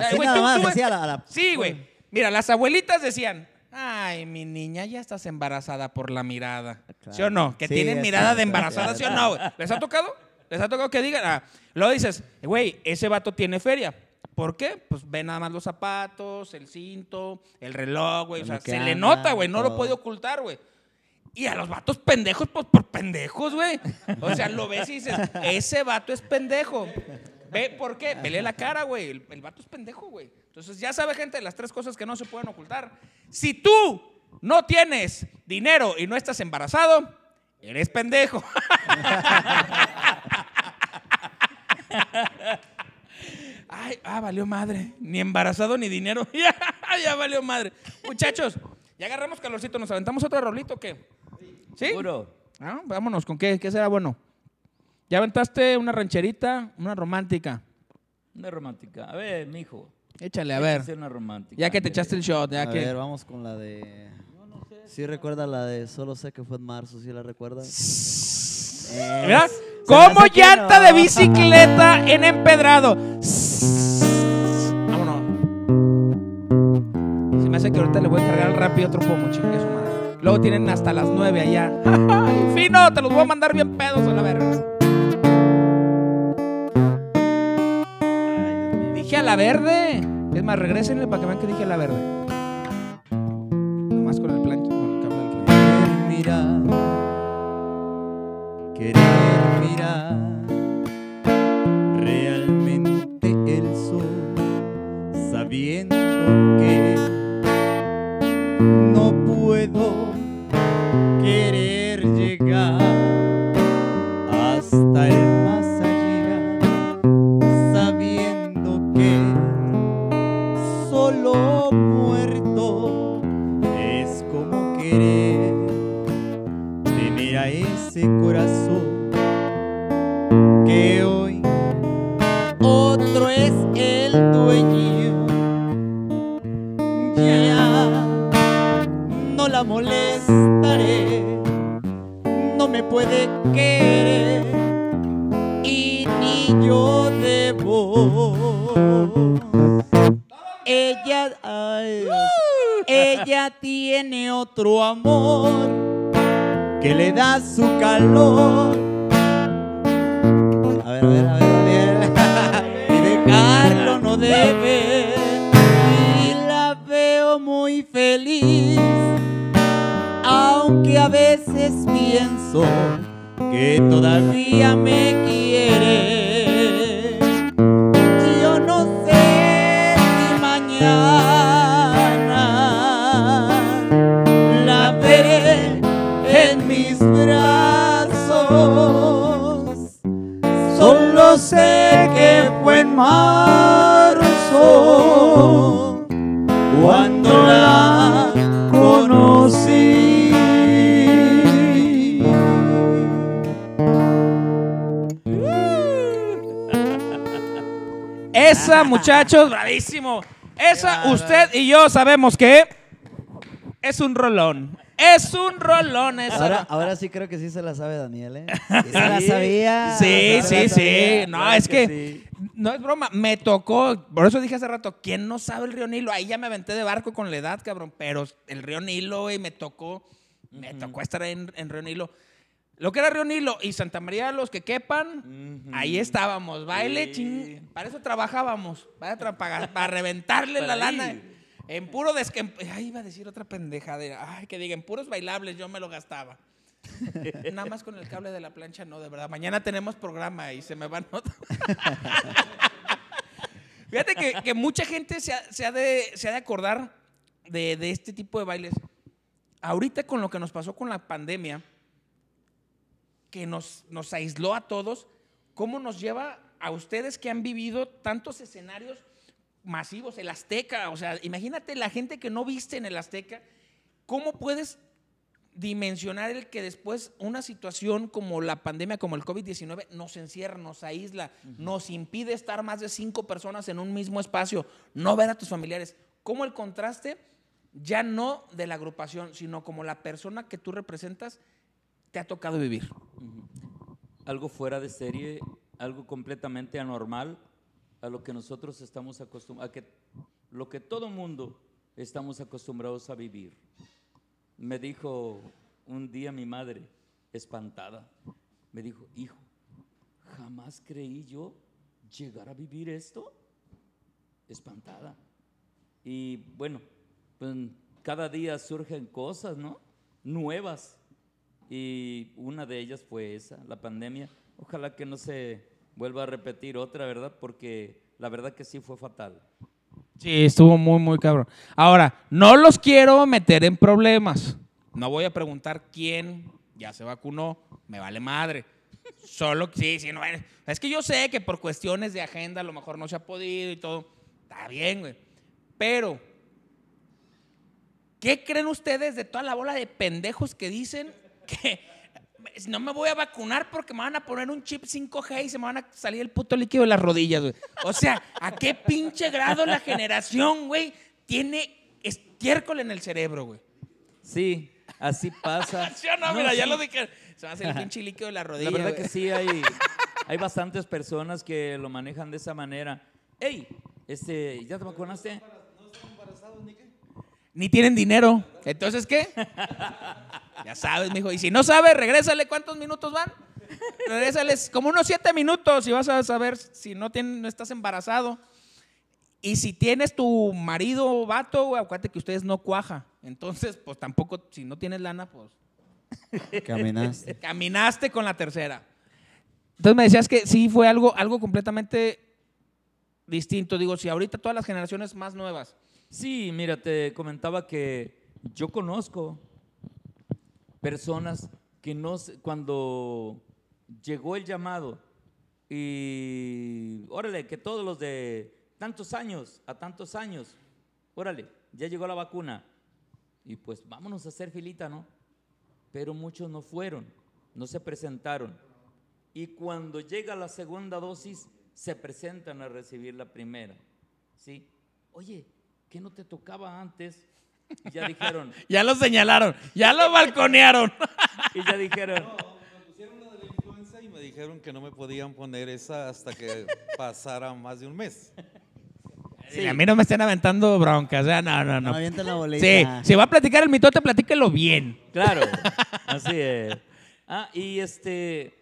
S2: Así
S1: güey,
S2: nada
S1: tú-
S2: más,
S1: tú-
S2: así a la, a la-
S1: Sí, güey. Mira, las abuelitas decían, ay, mi niña, ya estás embarazada por la mirada.
S2: Claro.
S1: ¿Sí o no? Que
S2: Sí,
S1: tienen mirada de embarazada, ¿sí o no? güey? ¿Les ha tocado? ¿Les ha tocado que digan? Ah, luego dices, güey, ese vato tiene feria. ¿Por qué? Pues ve nada más los zapatos, el cinto, el reloj, güey. O sea, se le nota, güey. No lo puede ocultar, güey. Y a los vatos pendejos, pues por pendejos, güey. O sea, lo ves y dices, ese vato es pendejo. Ve, ¿por qué? Vele la cara, güey. El, el vato es pendejo, güey. Entonces, ya sabe, gente, las tres cosas que no se pueden ocultar. Si tú no tienes dinero y no estás embarazado, eres pendejo. [laughs] Ay, ah, valió madre. Ni embarazado ni dinero. [laughs] ya, ya valió madre. Muchachos, ya agarramos calorcito. ¿Nos aventamos otro rolito o qué? ¿Sí?
S3: Seguro.
S1: Ah, vámonos, ¿con qué? ¿Qué será bueno? ¿Ya aventaste una rancherita, una romántica?
S3: Una romántica. A ver, mijo.
S1: Échale, a ver.
S3: hacer una romántica.
S1: Ya que te echaste el shot, ya
S2: a
S1: que...
S2: ver, vamos con la de. ¿Sí recuerda la de Solo sé que fue en marzo? ¿Sí la recuerdas?
S1: Mira, como llanta
S2: no.
S1: de bicicleta en empedrado. Que ahorita le voy a cargar rápido otro pomo, chingue su madre. Luego tienen hasta las 9 allá. [laughs] Fino, te los voy a mandar bien pedos a la verga. Dije a la verde. Es más, regrésenle para que vean que dije a la verde. Nomás con el plancho, con el cable.
S2: Querer mirar, querer mirar aunque a veces pienso que todavía me quiere. Yo no sé si mañana la veré en mis brazos. Solo sé que fue en marzo cuando la
S1: Esa, [laughs] muchachos, bravísimo. Esa, usted y yo sabemos que es un rolón. Es un rolón esa.
S2: Ahora, ahora sí creo que sí se la sabe Daniel, ¿eh? [laughs] Sí se la
S3: Sí.
S2: sabía.
S1: Sí, sí,
S2: la
S1: sí.
S2: sabía.
S1: No,
S3: claro
S1: es
S3: que
S1: que, no es broma. Me tocó, por eso dije hace rato, ¿quién no sabe el río Nilo? Ahí ya me aventé de barco con la edad, cabrón. Pero el río Nilo, güey, me tocó, me tocó estar en, en río Nilo. Lo que era Río Nilo y Santa María, los que quepan, ahí estábamos. Baile,
S3: Sí.
S1: ching. Para eso trabajábamos. Para, tra- para, para reventarle la lana. En puro. Ay, iba a decir otra pendeja. De, ay, que diga, en puros bailables yo me lo gastaba. [laughs] Nada más con el cable de la plancha, no, de verdad. Mañana tenemos programa y se me van otros. [laughs] Fíjate que, que mucha gente se ha, se ha de, se ha de acordar de, de este tipo de bailes. Ahorita con lo que nos pasó con la pandemia, que nos, nos aisló a todos, ¿cómo nos lleva a ustedes que han vivido tantos escenarios masivos, el Azteca? O sea, imagínate la gente que no viste en el Azteca, ¿cómo puedes dimensionar el que después una situación como la pandemia, como el COVID-19, nos encierra, nos aísla, nos impide estar más de cinco personas en un mismo espacio, no ver a tus familiares? ¿Cómo el contraste, ya no de la agrupación, sino como la persona que tú representas, te ha tocado vivir?
S3: algo fuera de serie, algo completamente anormal a lo que nosotros estamos acostumbrados, a que lo que todo mundo estamos acostumbrados a vivir. Me dijo un día mi madre, espantada, me dijo, hijo, jamás creí yo llegar a vivir esto. Espantada. Y bueno, pues cada día surgen cosas, ¿no? Nuevas. Y una de ellas fue esa, la pandemia. Ojalá que no se vuelva a repetir otra, ¿verdad? Porque la verdad que sí fue fatal.
S1: Sí, estuvo muy, muy cabrón. Ahora, no los quiero meter en problemas. No voy a preguntar quién ya se vacunó. Me vale madre. Solo, sí, sí, no. Es que yo sé que por cuestiones de agenda a lo mejor no se ha podido y todo. Está bien, güey. Pero, ¿qué creen ustedes de toda la bola de pendejos que dicen que [laughs] no me voy a vacunar porque me van a poner un chip 5G y se me van a salir el puto líquido de las rodillas, güey? O sea, ¿a qué pinche grado la generación, güey, tiene estiércol en el cerebro, güey?
S3: Sí, así pasa. [laughs]
S1: ¿Sí o no?
S3: No,
S1: Mira, ya lo dije. Se va a hacer el pinche líquido de la rodilla.
S3: La verdad
S1: güey.
S3: que sí, hay, [laughs] hay bastantes personas que lo manejan de esa manera. Ey, este, ¿ya te vacunaste?
S1: Ni tienen dinero. Entonces, ¿qué? Ya sabes, mijo. Y si no sabes, regrésale. ¿Cuántos minutos van? Regrésales como unos siete minutos y vas a saber si no, tienes, no estás embarazado. Y si tienes tu marido o vato, güey, acuérdate que ustedes no cuaja. Entonces, pues tampoco, si no tienes lana, pues
S2: Caminaste. [laughs]
S1: caminaste con la tercera. Entonces me decías que sí fue algo, algo completamente distinto. Digo, si ahorita todas las generaciones más nuevas.
S3: Sí, mira, te comentaba que yo conozco personas que no, cuando llegó el llamado y órale, que todos los de tantos años a tantos años, órale, ya llegó la vacuna y pues vámonos a hacer filita, ¿no? Pero muchos no fueron, no se presentaron. Y cuando llega la segunda dosis, se presentan a recibir la primera. ¿Sí? Oye, ¿qué no te tocaba antes? Y ya dijeron, [laughs]
S1: Ya lo señalaron, ya lo balconearon. [laughs]
S3: y ya dijeron,
S5: Me pusieron la de la influenza y me dijeron que no me podían poner esa hasta que pasara más de un mes.
S3: Sí.
S1: A mí no me estén aventando broncas, o sea, no, no,
S2: No
S1: no.
S2: la bolita.
S1: Sí, si va a platicar el mitote, platíquelo bien.
S3: claro, [laughs] así es. Ah, y este,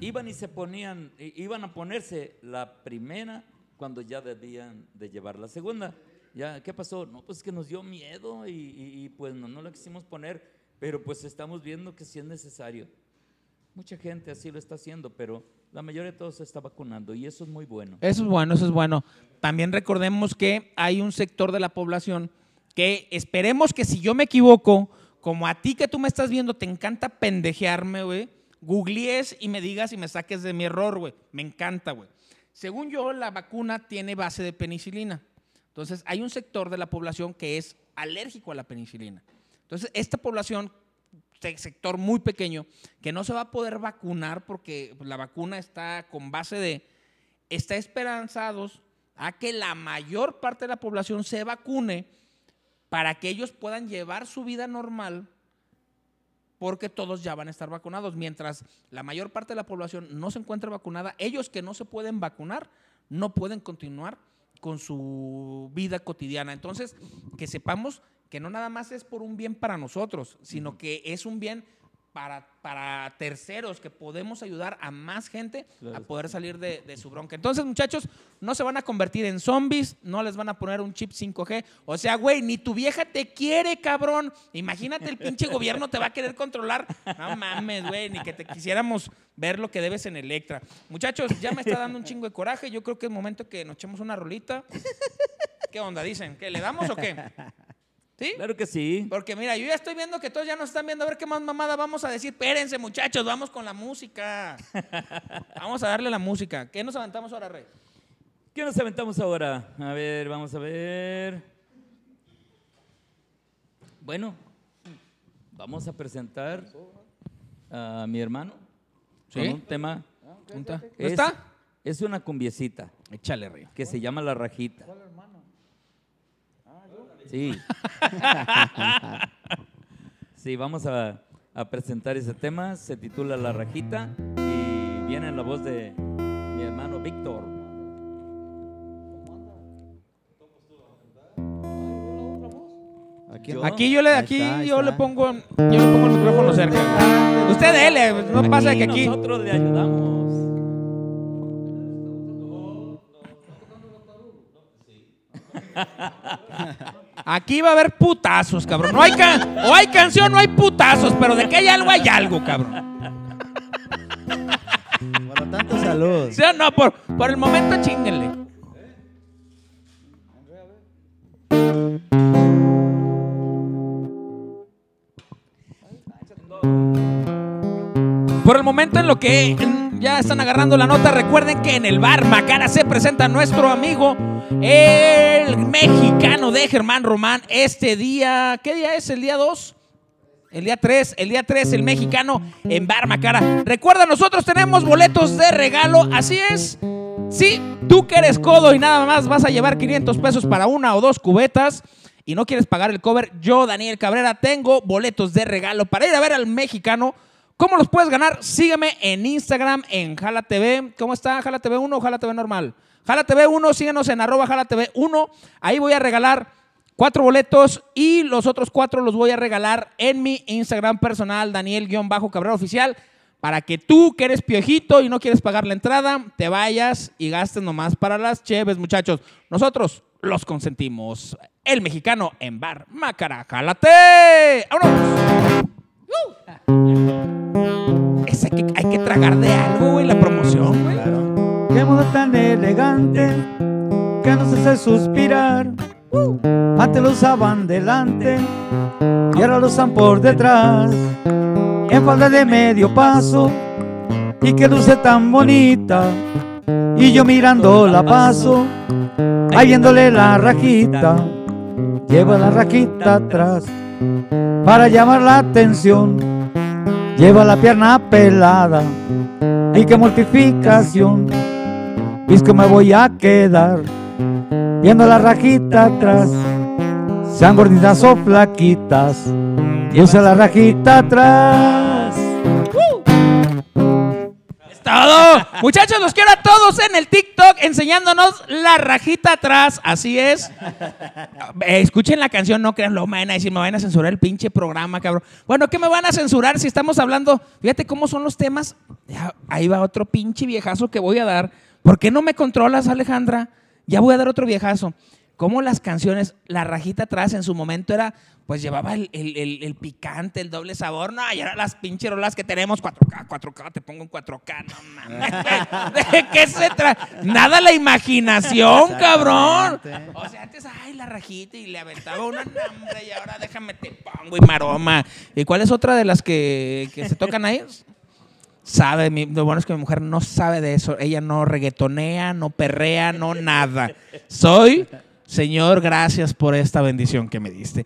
S3: iban y se ponían, iban a ponerse la primera cuando ya debían de llevar la segunda. Ya, ¿qué pasó? No, pues que nos dio miedo y, y- y, pues no, no la quisimos poner, pero pues estamos viendo que sí es necesario. Mucha gente así lo está haciendo, pero la mayoría de todos se está vacunando y eso es muy bueno.
S1: Eso es bueno, eso es bueno. También recordemos que hay un sector de la población que esperemos que si yo me equivoco, como a ti que tú me estás viendo, te encanta pendejearme, güey, googlees y me digas y me saques de mi error, güey. Me encanta, güey. Según yo, la vacuna tiene base de penicilina. Entonces, hay un sector de la población que es alérgico a la penicilina. Entonces, esta población, se- sector muy pequeño, que no se va a poder vacunar porque la vacuna está con base de, está esperanzados a que la mayor parte de la población se vacune para que ellos puedan llevar su vida normal porque todos ya van a estar vacunados. Mientras la mayor parte de la población no se encuentra vacunada, ellos que no se pueden vacunar no pueden continuar con su vida cotidiana. Entonces, que sepamos que no nada más es por un bien para nosotros, sino que es un bien para, para terceros, que podemos ayudar a más gente a poder salir de, de su bronca. Entonces, muchachos, no se van a convertir en zombies, no les van a poner un chip 5G. O sea, güey, ni tu vieja te quiere, cabrón. Imagínate, el pinche gobierno te va a querer controlar. No mames, güey, ni que te quisiéramos ver lo que debes en Electra. Muchachos, ya me está dando un chingo de coraje. Yo creo que es momento que nos echemos una rolita. ¿Qué onda? Dicen, ¿que le damos o qué? ¿Sí?
S3: Claro que sí.
S1: Porque mira, yo ya estoy viendo que todos ya nos están viendo a ver qué más mamada vamos a decir. Espérense, muchachos, vamos con la música. [laughs] vamos a darle la música. ¿Qué nos aventamos ahora, Rey?
S3: ¿Qué nos aventamos ahora? A ver, vamos a ver. Bueno, vamos a presentar a mi hermano
S1: ¿Sí?
S3: con un tema.
S1: ¿Punta? ¿No
S3: Es,
S1: está?
S3: es una cumbiecita
S1: Échale, Rey.
S3: que se llama La Rajita. Sí. [laughs] sí, vamos a, a presentar ese tema. Se titula La Rajita y viene en la voz de mi hermano Víctor.
S2: Aquí,
S3: Yo-
S1: Aquí yo le,
S2: Ahí
S1: aquí
S2: está, ahí
S1: yo le pongo, yo le pongo el micrófono cerca. Usted dele, no pasa que aquí.
S3: Nosotros le ayudamos. [laughs] [laughs]
S1: Aquí va a haber putazos, cabrón. No hay can- o hay canción, no hay putazos, pero de que hay algo, hay algo, cabrón.
S2: Por lo tanto, salud.
S1: ¿Sí o no? Por, por el momento, chinguenle. Por el momento en lo que ya están agarrando la nota, recuerden que en el bar Macara se presenta nuestro amigo, el mexicano de Germán Román, este día, ¿qué día es? ¿El día 2? El día 3, el día 3, el mexicano en Bar Macara. Recuerda, nosotros tenemos boletos de regalo, así es. Sí, tú que eres codo y nada más vas a llevar 500 pesos para una o dos cubetas y no quieres pagar el cover, yo, Daniel Cabrera, tengo boletos de regalo para ir a ver al mexicano. ¿Cómo los puedes ganar? Sígueme en Instagram, en Jala TV. ¿Cómo está? ¿Jala TV 1 o Jala TV normal? Jala TV 1, síguenos en arroba Jala TV 1. Ahí voy a regalar cuatro boletos y los otros cuatro los voy a regalar en mi Instagram personal, Daniel-Cabrera Oficial, para que tú que eres piojito y no quieres pagar la entrada, te vayas y gastes nomás para las cheves, muchachos. Nosotros los consentimos. El mexicano en bar Macara. ¡Jálate! ¡Vámonos! ¡Uh! Hay que, hay que tragar de algo, güey, la promoción, güey.
S4: Qué moda tan elegante que nos hace suspirar. Antes lo usaban delante y ahora lo usan por detrás. En falda de medio paso y que luce tan bonita. Y yo mirando la paso, ahí viéndole la rajita. Lleva la rajita atrás para llamar la atención. Lleva la pierna pelada y qué mortificación. Es que me voy a quedar viendo la rajita atrás. Sean gorditas o flaquitas, y usa la rajita atrás.
S1: Todo. Muchachos, los quiero a todos en el TikTok enseñándonos la rajita atrás. Así es. Eh, escuchen la canción, no crean, lo van a decir, me van a censurar el pinche programa, cabrón. Bueno, ¿qué me van a censurar si estamos hablando? Fíjate cómo son los temas. Ahí va otro pinche viejazo que voy a dar. ¿Por qué no me controlas, Alejandra? Ya voy a dar otro viejazo. Cómo las canciones, la rajita atrás en su momento era, pues llevaba el, el- el- el picante, el doble sabor. No, y ahora las pinches rolas que tenemos, 4K, 4K, te pongo en 4K, no mames. [laughs] ¿De qué se trata? Nada la imaginación, cabrón. O sea, antes, ay, la rajita y le aventaba una hambre y ahora déjame te pongo y maroma. ¿Y cuál es otra de las que, que se tocan ahí? Sabe, mi- lo bueno es que mi mujer no sabe de eso. Ella no reggaetonea, no perrea, no nada. Soy, Señor, gracias por esta bendición que me diste.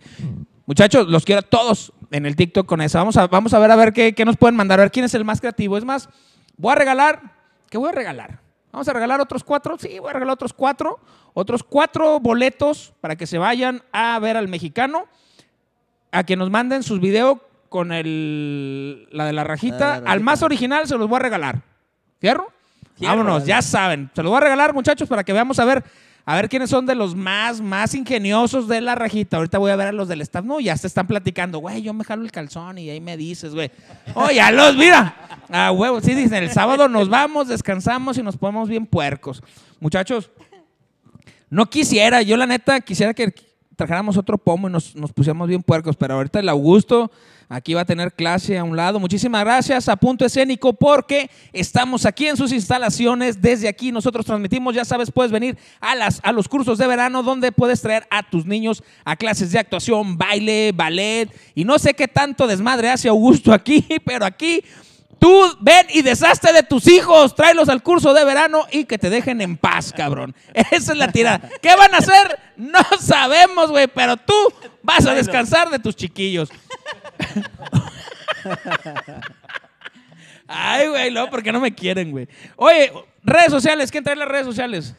S1: Muchachos, los quiero a todos en el TikTok con eso. Vamos a, vamos a ver a ver qué, qué nos pueden mandar, a ver quién es el más creativo. Es más, voy a regalar, ¿qué voy a regalar? Vamos a regalar otros cuatro, sí, voy a regalar otros cuatro, otros cuatro boletos para que se vayan a ver al mexicano, a que nos manden sus videos con el, la de la rajita.
S2: La de la
S1: Al más original se los voy a regalar. ¿Fierro? Vámonos, ya saben. Se los voy a regalar, muchachos, para que veamos a ver A ver quiénes son de los más, más ingeniosos de la rajita. Ahorita voy a ver a los del staff. No, ya se están platicando. Güey, yo me jalo el calzón y ahí me dices, güey. Oh, ya los, mira. Ah, huevo, sí, dicen, el sábado nos vamos, descansamos y nos ponemos bien puercos. Muchachos, no quisiera, yo la neta quisiera que trajéramos otro pomo y nos, nos pusiéramos bien puercos, pero ahorita el Augusto aquí va a tener clase a un lado. Muchísimas gracias a Punto Escénico porque estamos aquí en sus instalaciones. Desde aquí nosotros transmitimos, ya sabes, puedes venir a, las, a los cursos de verano donde puedes traer a tus niños a clases de actuación, baile, ballet y no sé qué tanto desmadre hace Augusto aquí, [laughs] pero aquí Tú ven y deshazte de tus hijos, tráelos al curso de verano y que te dejen en paz, cabrón. Esa es la tirada. ¿Qué van a hacer? No sabemos, güey, pero tú vas a descansar de tus chiquillos. Ay, güey, no, porque no me quieren, güey. Oye, redes sociales, ¿quién trae las redes sociales?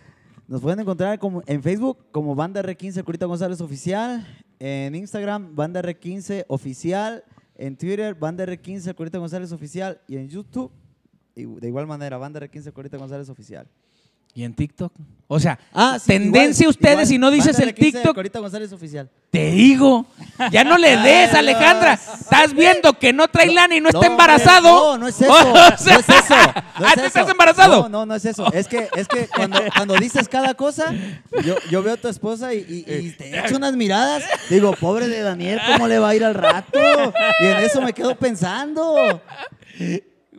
S2: Nos pueden encontrar como en Facebook como Banda R15 Curita González Oficial, en Instagram Banda R15 Oficial, en Twitter Banda R15 Curita González Oficial y en YouTube de igual manera Banda R15 Curita González Oficial.
S1: ¿Y en TikTok? O sea,
S2: Ah, sí,
S1: tendencia
S2: igual,
S1: ustedes
S2: igual,
S1: si no dices el
S2: R15
S1: TikTok.
S2: Curita González Oficial.
S1: Te digo, ya no le des,
S2: Ay, [laughs]
S1: Alejandra. Estás viendo que no trae lana y no está embarazado.
S2: No, no es eso. [laughs]
S1: O
S2: no es eso. no [laughs]
S1: ¿Ah,
S2: es
S1: tú
S2: eso.
S1: estás embarazado?
S2: No, no, no es eso. Es que, es que cuando, cuando dices cada cosa, yo, yo veo a tu esposa y, y- y te echo unas miradas. Digo, pobre de Daniel, ¿cómo le va a ir al rato? Y en eso me quedo pensando.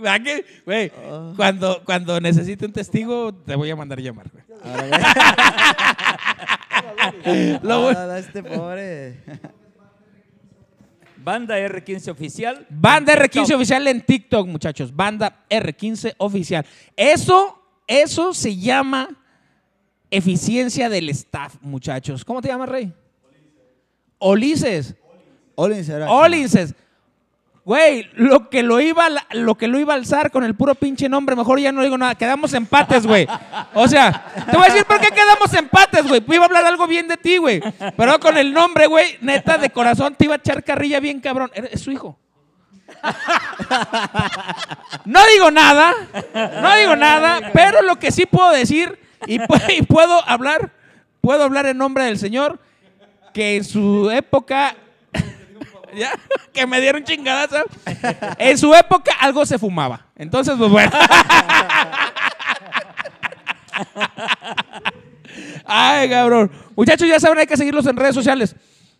S1: ¿Verdad que, güey,
S2: Ah.
S1: cuando, cuando necesite un testigo, te voy a mandar a llamar, güey. [laughs] Lo
S2: Ah, este pobre.
S3: Banda R15 oficial.
S1: Banda R15
S3: TikTok.
S1: oficial en TikTok, muchachos. Banda R15 oficial. Eso, eso se llama eficiencia del staff, muchachos. ¿Cómo te llamas, Rey? Olices.
S2: Olin será.
S1: Olinces. Güey, lo que lo iba a lo que lo iba a alzar con el puro pinche nombre, mejor ya no digo nada. Quedamos empates, güey. O sea, te voy a decir por qué quedamos empates, güey. Iba a hablar algo bien de ti, güey. Pero con el nombre, güey, neta de corazón te iba a echar carrilla bien cabrón. Es su hijo. No digo nada, no digo nada, pero lo que sí puedo decir y puedo hablar, puedo hablar en nombre del Señor, que en su época, ya, [laughs] que me dieron chingadazo, en su época algo se fumaba. Entonces, pues bueno. [laughs] Ay, cabrón. Muchachos, ya saben, hay que seguirlos en redes sociales.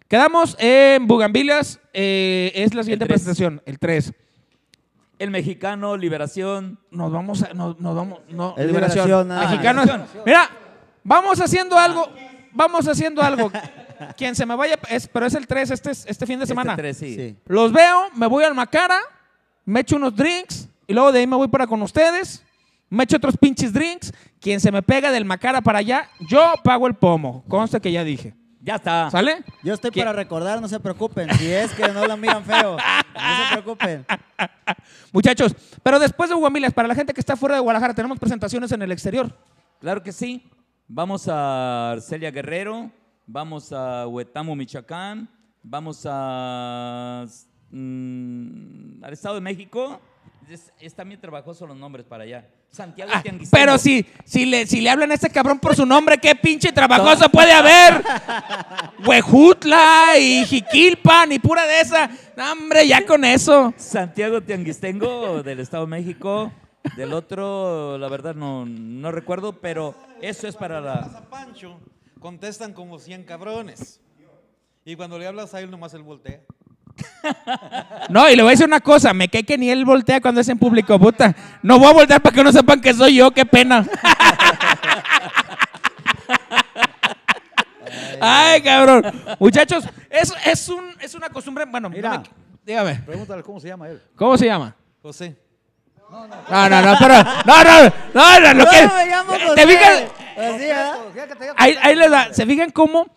S1: Quedamos en Bugambilias, eh, es la siguiente
S3: El tres.
S1: presentación, el 3.
S3: El mexicano, Liberación.
S1: Nos vamos a, nos, nos vamos, no,
S2: Es
S1: liberación. Mexicanos.
S3: Liberación.
S1: Mira, vamos haciendo algo, vamos haciendo algo. Quien se me vaya, es, pero es el 3 este, este fin de semana.
S3: Este tres, sí.
S2: Sí.
S1: Los veo, me voy al Macara, me echo unos drinks y luego de ahí me voy para con ustedes. Me echo otros pinches drinks. Quien se me pega del Macara para allá, yo pago el pomo. Conste que ya dije.
S3: Ya está.
S1: ¿Sale?
S2: Yo estoy para recordar, no se preocupen. Si es que no lo miran feo, no se preocupen. [laughs]
S1: Muchachos, pero después de Guamilas, para la gente que está fuera de Guadalajara, tenemos presentaciones en el exterior.
S3: Claro que sí. Vamos a Arcelia Guerrero, vamos a Huetamo, Michoacán, vamos a, mm, al Estado de México. Es, es también trabajoso los nombres para allá. Santiago
S1: Ah,
S3: Tianguistengo.
S1: pero si, si, le, si le hablan a este cabrón por su nombre, ¿qué pinche trabajoso puede haber? Huejutla y Jiquilpan y pura de esa. No, hombre, ya con eso.
S3: Santiago Tianguistengo del Estado de México. Del otro, la verdad no, no recuerdo, pero eso es para la...
S5: Contestan como 100 cabrones. Y cuando le hablas a él, nomás él voltea. [laughs]
S1: No, y le voy a decir una cosa, me cae que ni él voltea cuando es en público, puta. No voy a voltear para que no sepan que soy yo, qué pena. [laughs] Ay, cabrón. Muchachos, es, es, un, es una costumbre, bueno, no
S6: Mira.
S1: me- dígame,
S6: Pregúntale cómo se llama él.
S1: ¿cómo se llama?
S5: José.
S1: No, no, no, pero, no, no, no, no, lo que,
S2: No, me llamo
S1: ¿te
S2: José.
S1: fijas? Ahí, ahí les da, se fijan cómo,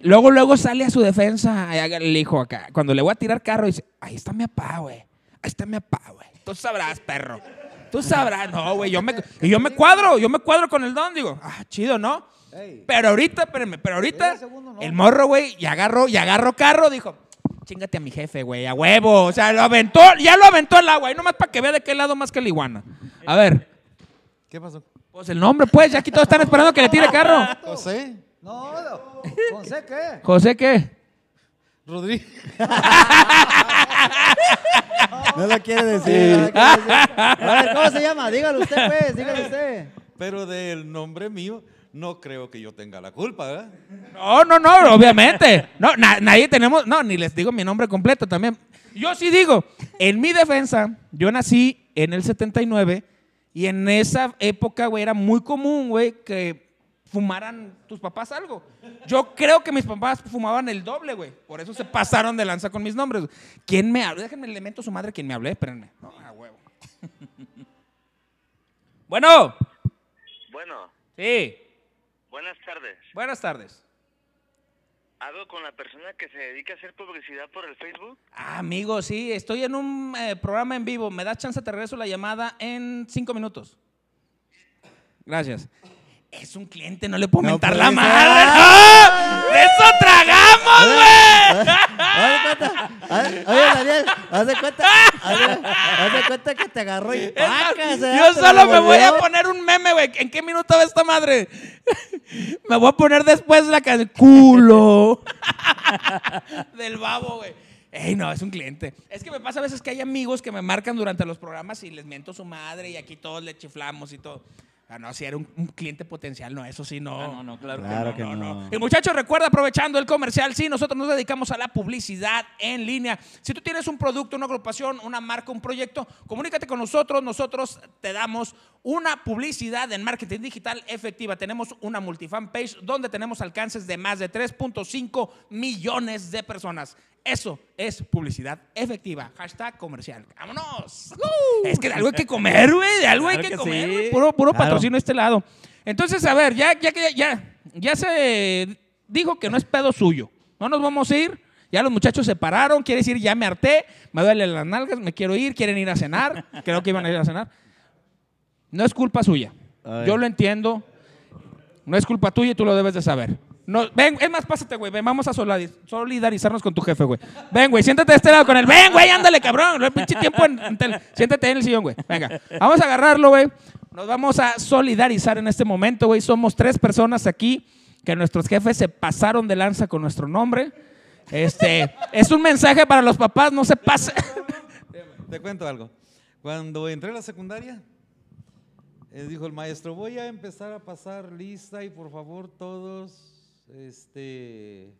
S1: luego, luego sale a su defensa el hijo acá, cuando le voy a tirar carro, dice, ahí está mi papá, güey, ahí está mi papá, güey, tú sabrás, perro, tú sabrás, no, güey, yo me, y yo me cuadro, yo me cuadro con el don, digo, ah, chido, ¿no? Pero ahorita, espérenme, pero ahorita, el morro, güey, y agarró, y agarró carro, dijo, chingate a mi jefe, güey, a huevo, o sea, lo aventó, ya lo aventó al agua, y nomás para que vea de qué lado más que la iguana. A ver,
S5: ¿Qué pasó?
S1: Pues el nombre, pues, ya aquí todos están esperando que le tire carro.
S5: José
S4: No, José, ¿qué?
S1: José, ¿qué?
S5: Rodríguez.
S2: No lo quiere decir. no lo quiere decir. [laughs] A ver, ¿cómo se llama? Dígalo usted, pues, dígalo usted.
S5: Pero del nombre mío no creo que yo tenga la culpa, ¿verdad?
S1: No, no, no, obviamente. No, na- nadie tenemos, no, ni les digo mi nombre completo también. Yo sí digo, en mi defensa, yo nací en el 79 y en esa época, güey, era muy común, güey, que fumaran tus papás algo. Yo creo que mis papás fumaban el doble, güey. Por eso se pasaron de lanza con mis nombres. ¿Quién me habló? Déjenme el elemento a su madre quien me hablé, espérenme. No, a huevo. [laughs] bueno,
S6: Bueno,
S1: sí,
S6: buenas tardes.
S1: buenas tardes.
S6: ¿Hablo con la persona que se dedica a hacer publicidad por el Facebook?
S1: Ah, amigo, sí, estoy en un eh, programa en vivo. ¿Me das chance? Te regreso la llamada en cinco minutos. Gracias. Es un cliente, no le puedo
S2: No
S1: mentar la madre. ¡No! ¡De eso tragamos, güey!
S2: Haz de cuenta. haz- Oye, Daniel, haz de cuenta. [laughs] Haz de, cuenta que te agarró y ¡pacas! eh,
S1: Yo solo
S2: lo
S1: me voy a poner un meme, güey. ¿En qué minuto va esta madre? [laughs] me voy a poner después la canción. Culo. [laughs] Del babo, güey. Ey, no, es un cliente. Es que me pasa a veces que hay amigos que me marcan durante los programas y les miento su madre y aquí todos le chiflamos y todo. Ah, no, si era un, un cliente potencial, no, eso sí, no.
S3: Ah, no, no, claro,
S2: Claro
S3: que no.
S2: que
S1: No,
S2: no.
S1: no. Y muchachos, recuerda, aprovechando el comercial, sí, nosotros nos dedicamos a la publicidad en línea. Si tú tienes un producto, una agrupación, una marca, un proyecto, comunícate con nosotros. Nosotros te damos una publicidad en marketing digital efectiva. Tenemos una multifan page donde tenemos alcances de más de 3.5 millones de personas. Eso es publicidad efectiva. Hashtag comercial. ¡Vámonos! Es que de algo hay que comer, güey. De algo hay que,
S3: que
S1: comer,
S3: sí.
S1: güey. Puro, puro
S2: Claro.
S1: patrocinio a este lado. Entonces, a ver, ya, ya que ya, ya se dijo que no es pedo suyo. No nos vamos a ir. Ya los muchachos se pararon. Quiere decir, ya me harté. Me duelen las nalgas. Me quiero ir. Quieren ir a cenar. [laughs] Creo que iban a ir a cenar. No es culpa suya. Yo lo entiendo. No es culpa tuya y tú lo debes de saber. No, ven, es más, pásate, güey. Vamos a solidar- solidarizarnos con tu jefe, güey. Ven, güey, siéntate de este lado con él. Ven, güey, ándale, cabrón. No hay pinche tiempo en, en tele. Siéntate en el sillón, güey. Venga, vamos a agarrarlo, güey. Nos vamos a solidarizar en este momento, güey. Somos tres personas aquí que nuestros jefes se pasaron de lanza con nuestro nombre. Este, es un mensaje para los papás, no se pase.
S5: Te cuento algo. Cuando entré a la secundaria, eh, dijo el maestro, voy a empezar a pasar lista y por favor todos este,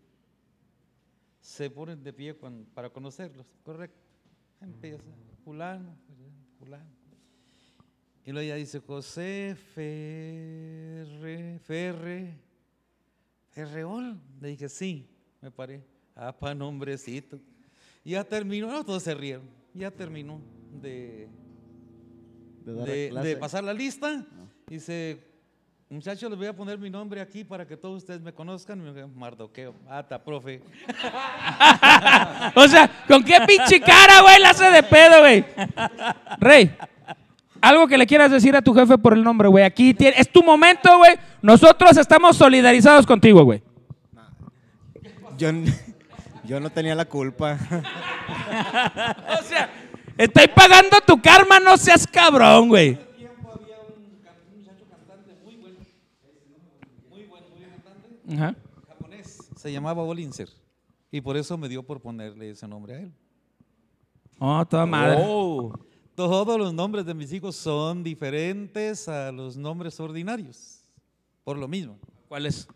S5: se ponen de pie para conocerlos. Correcto. Empieza. Fulano, fulano. Y luego ya dice José Ferre, Ferre, Ferreol. Le dije, sí, me paré. Ah, pa' nombrecito. Ya terminó, no, todos se rieron. Ya terminó de,
S2: De
S5: pasar la lista. Dice, muchachos, les voy a poner mi nombre aquí para que todos ustedes me conozcan. Mardoqueo. Ah, está, profe. [laughs]
S1: O sea, ¿con qué pinche cara, güey, la hace de pedo, güey? Rey, algo que le quieras decir a tu jefe por el nombre, güey. Aquí tiene- es tu momento, güey. Nosotros estamos solidarizados contigo, güey. [laughs]
S2: Yo, no tenía la culpa. [laughs]
S1: O sea, estoy pagando tu karma, no seas cabrón, güey. Ajá.
S5: japonés. Se llamaba Bolinzer. Y por eso me dio por ponerle ese nombre a él.
S1: Oh, toda madre.
S3: Oh.
S5: Todos los nombres de mis hijos son diferentes a los nombres ordinarios. Por lo mismo.
S1: ¿Cuál es?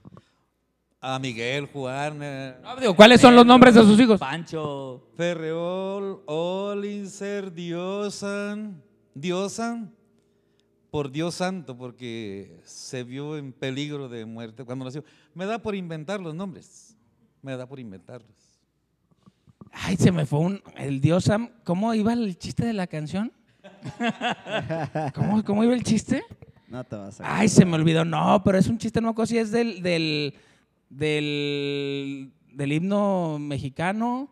S5: A Miguel, Juan, eh,
S1: No, digo, ¿Cuáles son los nombres de sus hijos?
S3: Pancho.
S5: Ferreol, Olinzer, Diosan, Diosan, por Dios santo, porque se vio en peligro de muerte cuando nació. Me da por inventar los nombres. Me da por inventarlos.
S1: Ay, se me fue un. El dios Sam. ¿Cómo iba el chiste de la canción? [laughs] ¿Cómo, cómo iba el chiste?
S2: No te vas a.
S1: Ay, se me olvidó. No, pero es un chiste, no si es del, del, del, del himno mexicano.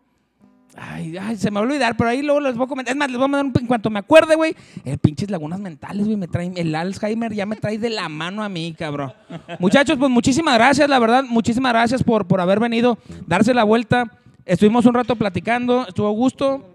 S1: Ay, ay, se me va a olvidar, pero ahí luego les voy a comentar. Es más, les voy a mandar un, en cuanto me acuerde, güey. El pinches lagunas mentales, güey, me traen, el Alzheimer ya me trae de la mano a mí, cabrón. Muchachos, pues muchísimas gracias, la verdad, muchísimas gracias por, por haber venido, darse la vuelta. Estuvimos un rato platicando, estuvo gusto.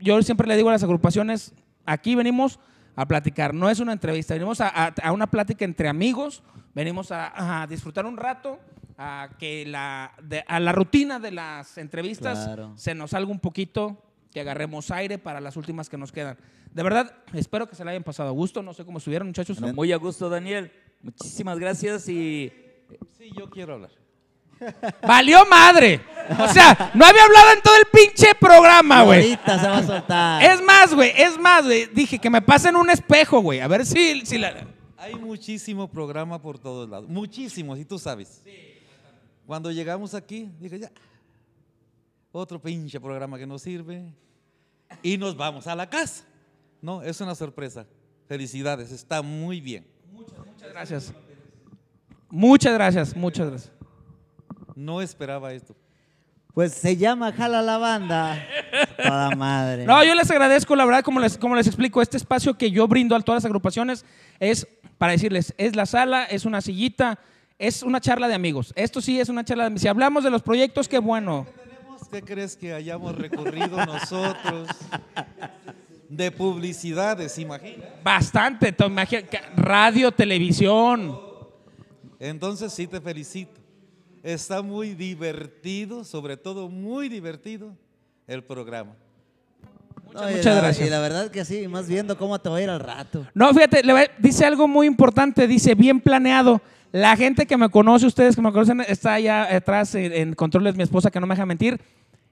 S1: Yo siempre le digo a las agrupaciones, aquí venimos a platicar. No es una entrevista, venimos a, a- a una plática entre amigos, venimos a, a disfrutar un rato, a que la, de- a la rutina de las entrevistas
S2: Claro.
S1: se nos salga un poquito, que agarremos aire para las últimas que nos quedan. De verdad, espero que se la hayan pasado a gusto. No sé cómo estuvieron, muchachos.
S3: Bueno, muy a gusto, Daniel. Muchísimas gracias y
S5: Sí, yo quiero hablar.
S1: ¡Valió madre! O sea, no había hablado en todo el pinche programa, güey.
S2: Ahorita se va a soltar.
S1: Es más, güey, es más, güey. Dije que me pasen un espejo, güey. A ver si, si la...
S5: Hay muchísimo programa por todos lados. Muchísimo, si tú sabes. Cuando llegamos aquí, dije ya. Otro pinche programa que nos sirve. Y nos vamos a la casa. No, es una sorpresa. Felicidades, está muy bien.
S1: Muchas gracias. Muchas gracias, muchas gracias.
S5: No esperaba esto.
S2: Pues se llama Jala la Banda. Toda madre.
S1: No, yo les agradezco, la verdad, como les, como les explico, este espacio que yo brindo a todas las agrupaciones es para decirles, es la sala, es una sillita, es una charla de amigos. Esto sí es una charla de amigos. Si hablamos de los proyectos, qué bueno.
S5: ¿Qué crees que hayamos recurrido nosotros? De publicidades, imagina.
S1: Bastante. Radio, televisión.
S5: Entonces sí te felicito. Está muy divertido, sobre todo muy divertido el programa.
S2: No, y
S1: muchas
S2: la-
S1: gracias.
S2: Y la verdad que sí, más viendo cómo te va a ir al rato.
S1: No, fíjate, le va- dice algo muy importante, dice bien planeado. La gente que me conoce, ustedes que me conocen, está allá atrás en, controles mi esposa que no me deja mentir.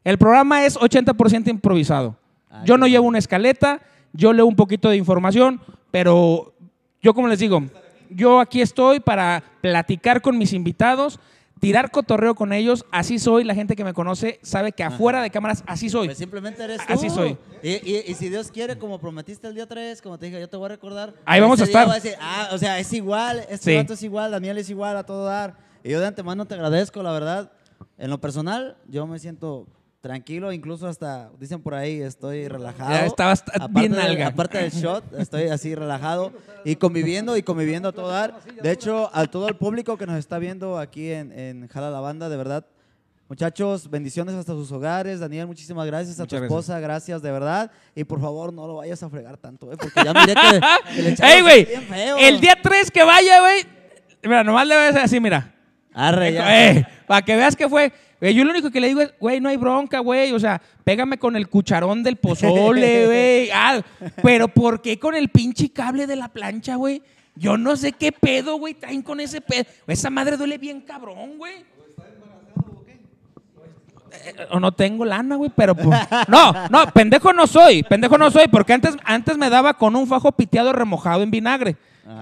S1: El programa es 80% improvisado.
S2: Ah,
S1: yo no llevo una escaleta, yo leo un poquito de información, pero yo como les digo, yo aquí estoy para platicar con mis invitados, tirar cotorreo con ellos, así soy, la gente que me conoce sabe que afuera de cámaras así soy.
S2: Pues simplemente eres tú.
S1: Así soy.
S2: Y, y- y si Dios quiere, como prometiste el día 3, como te dije, yo te voy a recordar.
S1: Ahí vamos a estar.
S2: decir, ah, o sea, es igual, este
S1: Sí.
S2: vato es igual, Daniel es igual, a todo dar. Y yo de antemano te agradezco, la verdad. En lo personal, yo me siento tranquilo, incluso hasta, dicen por ahí, estoy relajado.
S1: Ya estabas bien
S2: del-
S1: nalga.
S2: Aparte del shot, estoy así relajado y conviviendo y conviviendo a todo dar. De hecho, a todo el público que nos está viendo aquí en, en Jala la Banda, de verdad, Muchachos, bendiciones hasta sus hogares. Daniel, muchísimas gracias a
S1: Muchas
S2: tu esposa, gracias de verdad. Y por favor, no lo vayas a fregar tanto, ¿eh? porque ya miré que, [laughs] que le
S1: ¡Ey, güey!
S2: bien feo.
S1: El día 3 que vaya, güey. Mira, nomás le voy a hacer así, mira.
S2: Arre, ya.
S1: Eh, para que veas que fue. Yo lo único que le digo es, güey, no hay bronca, güey. O sea, pégame con el cucharón del pozole, [laughs] güey. Ah, pero ¿por qué con el pinche cable de la plancha, güey? Yo no sé qué pedo, güey, traen con ese pedo. Esa madre duele bien cabrón, güey. Eh, O no tengo lana, güey, pero pues, [laughs] no, no, pendejo no soy, pendejo no soy, porque antes, antes me daba con un fajo piteado remojado en vinagre.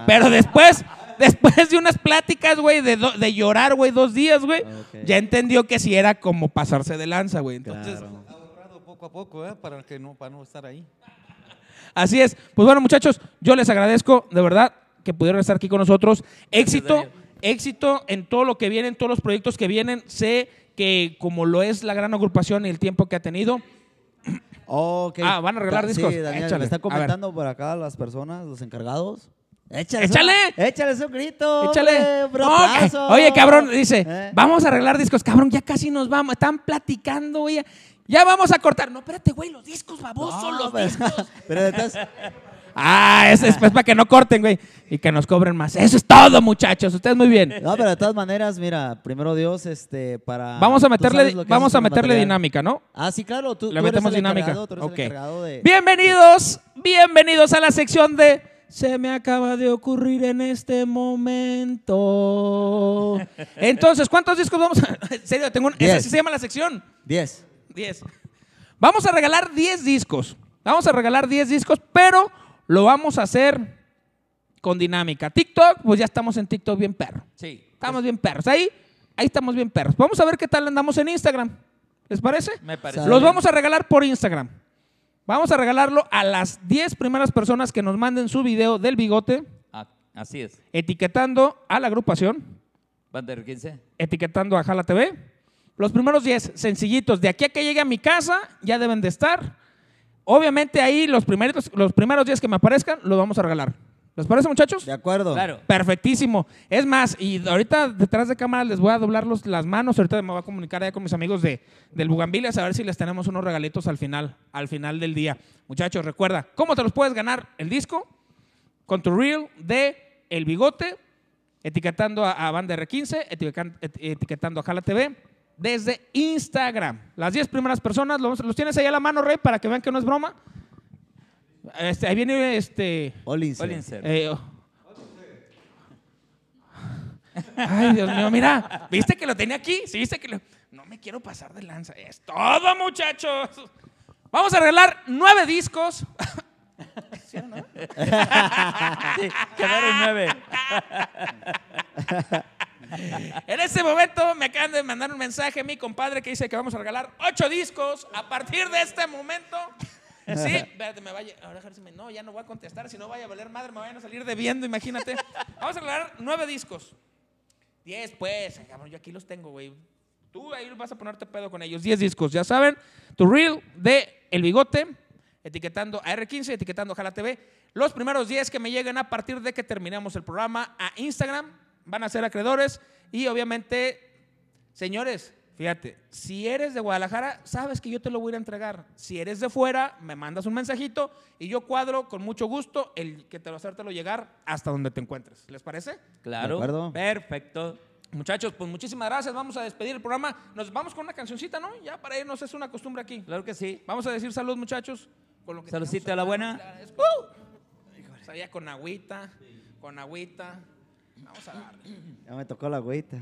S1: Pero después, después de unas pláticas, güey, de, llorar, güey, dos días, güey,
S2: Ok.
S1: ya entendió que si era como pasarse de lanza, güey. Entonces,
S2: Claro.
S5: Ahorrado poco a poco, ¿eh? Para, que no, para no estar ahí.
S1: así es. Pues bueno, muchachos, yo les agradezco, de verdad, que pudieron estar aquí con nosotros. Éxito,
S3: Daniel.
S1: éxito en todo lo que viene, en todos los proyectos que vienen. Sé que como lo es la gran agrupación y el tiempo que ha tenido. Ah, ¿van a arreglar
S2: Sí,
S1: discos?
S2: Daniel, me
S1: A
S2: están comentando por acá las personas, los encargados. Échale.
S1: ¡Échale!
S2: Échale su grito.
S1: Échale.
S2: hombre, brotazo.
S1: que- oye, cabrón, dice,
S2: ¿Eh?
S1: vamos a arreglar discos. Cabrón, ya casi nos vamos. Están platicando, güey. Ya vamos a cortar. No, espérate, güey, los discos, baboso,
S2: No,
S1: los
S2: pero,
S1: discos. [laughs]
S2: pero entonces, [laughs]
S1: Ah, eso es pues, para que no corten, güey. Y que nos cobren más. Eso es todo, muchachos. Ustedes muy bien.
S2: no, pero de todas maneras, mira, primero Dios, este, para.
S1: Vamos a meterle, vamos a meterle dinámica, ¿no?
S2: Ah, sí, claro, tú,
S1: Le
S2: tú eres
S1: metemos
S2: el
S1: dinámica.
S2: tú eres el
S1: Ok.
S2: encargado de.
S1: Bienvenidos, bienvenidos a la sección de Se me acaba de ocurrir en este momento. [laughs] Entonces, ¿cuántos discos vamos a.? [laughs] En serio, tengo un. Esa
S2: Diez.
S1: sí se llama la sección.
S2: 10.
S1: 10. Vamos a regalar 10 discos. Vamos a regalar 10 discos, pero lo vamos a hacer con dinámica. TikTok, pues ya estamos en TikTok bien perro.
S3: sí.
S1: Estamos bien perros. Ahí, ahí estamos bien perros. Vamos a ver qué tal andamos en Instagram. ¿Les parece?
S3: Me parece.
S1: Los vamos a regalar por Instagram. Vamos a regalarlo a las 10 primeras personas que nos manden su video del bigote,
S3: Ah, así es.
S1: etiquetando a la agrupación,
S3: Bander 15.
S1: etiquetando a Jala TV. Los primeros 10 sencillitos, de aquí a que llegue a mi casa, ya deben de estar. Obviamente ahí los primeros, los primeros 10 que me aparezcan, los vamos a regalar. ¿Les parece, muchachos?
S2: De acuerdo.
S3: Claro.
S1: Perfectísimo. Es más, y ahorita detrás de cámara les voy a doblar los- las manos. Ahorita me voy a comunicar ya con mis amigos de, del Bugambilias a ver si les tenemos unos regalitos al final, al final del día. Muchachos, recuerda, ¿cómo te los puedes ganar? El disco. con tu reel de El Bigote, etiquetando a, a Banda R15, etiquetan- et- etiquetando a Jala TV, desde Instagram. Las 10 primeras personas, los, los tienes ahí a la mano, Rey, para que vean que no es broma. Este, ahí viene este...
S2: Olince.
S3: Olincer.
S1: eh, oh. Ay, Dios mío, mira, ¿viste que lo tenía aquí? ¿Sí viste que lo... No me quiero pasar de lanza. Es todo, muchachos. Vamos a regalar nueve discos.
S3: Sí, quedaron nueve.
S1: En este momento me acaban de mandar un mensaje mi compadre que dice que vamos a regalar ocho discos a partir de este momento. Sí, [laughs] espérate, me vaya. Ahora déjame decirme, no, ya no voy a contestar, si no vaya a valer madre, me vayan a salir debiendo, imagínate. [laughs] Vamos a regalar nueve discos. Diez, pues, cabrón, yo aquí los tengo, güey. Tú ahí vas a ponerte pedo con ellos. Diez discos, ya saben. Tu reel de El Bigote, etiquetando a R15, etiquetando Jala TV. Los primeros 10 que me lleguen a partir de que terminemos el programa a Instagram van a ser acreedores. Y obviamente, señores, fíjate, si eres de Guadalajara, sabes que yo te lo voy a ir a entregar. Si eres de fuera, me mandas un mensajito y yo cuadro con mucho gusto el que te lo hacértelo llegar hasta donde te encuentres. ¿Les parece?
S3: Claro.
S2: De acuerdo.
S3: Perfecto.
S1: Muchachos, pues muchísimas gracias. Vamos a despedir el programa. Nos vamos con una cancioncita, ¿no? Ya para irnos es una costumbre aquí.
S3: Claro que sí.
S1: Vamos a decir salud, muchachos. Con lo que
S3: Saludcita a la buena.
S1: ¡Uh! Sabía con agüita, con agüita. Vamos a darle.
S2: Ya me tocó la agüita.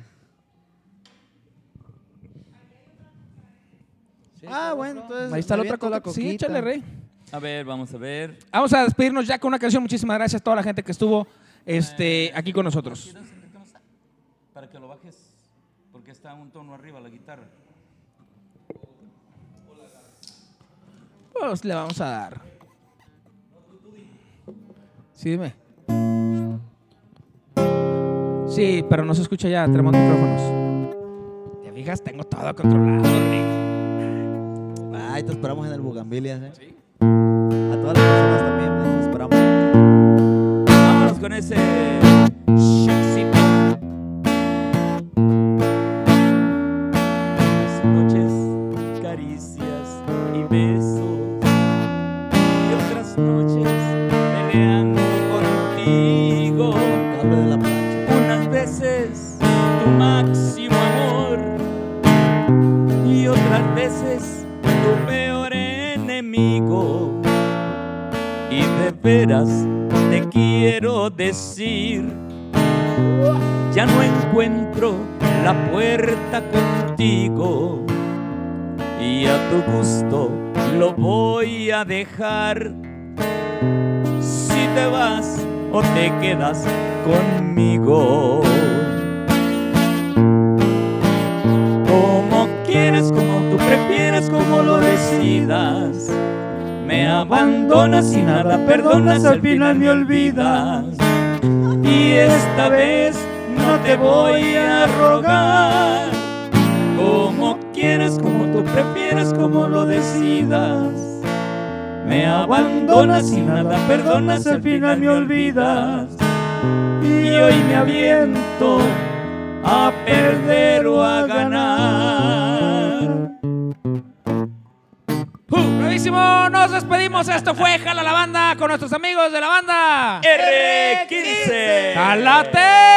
S2: Ah, bueno, entonces.
S1: Ahí está la otra coca. Sí, échale, rey.
S3: A ver, vamos a ver.
S1: Vamos a despedirnos ya con una canción. Muchísimas gracias a toda la gente que estuvo este, aquí con nosotros.
S3: Para que lo bajes, porque está un tono arriba la guitarra.
S1: Pues le vamos a dar. Sí, dime. Sí, pero no se escucha ya. Tenemos micrófonos. ¿Te fijas? Tengo todo controlado, rey.
S2: Ay, te esperamos en el Bugambilias, ¿eh? A todas las personas también, te esperamos.
S3: Vámonos con ese al final me olvidas. Y esta vez no te voy a rogar. Como quieras, como tú prefieras, como lo decidas. Me abandonas y nada perdonas, al final me olvidas. Y hoy me aviento a perder o a ganar.
S1: Nos despedimos. Esto fue Jala la Banda con nuestros amigos de la banda.
S3: R15.
S1: ¡Jalate!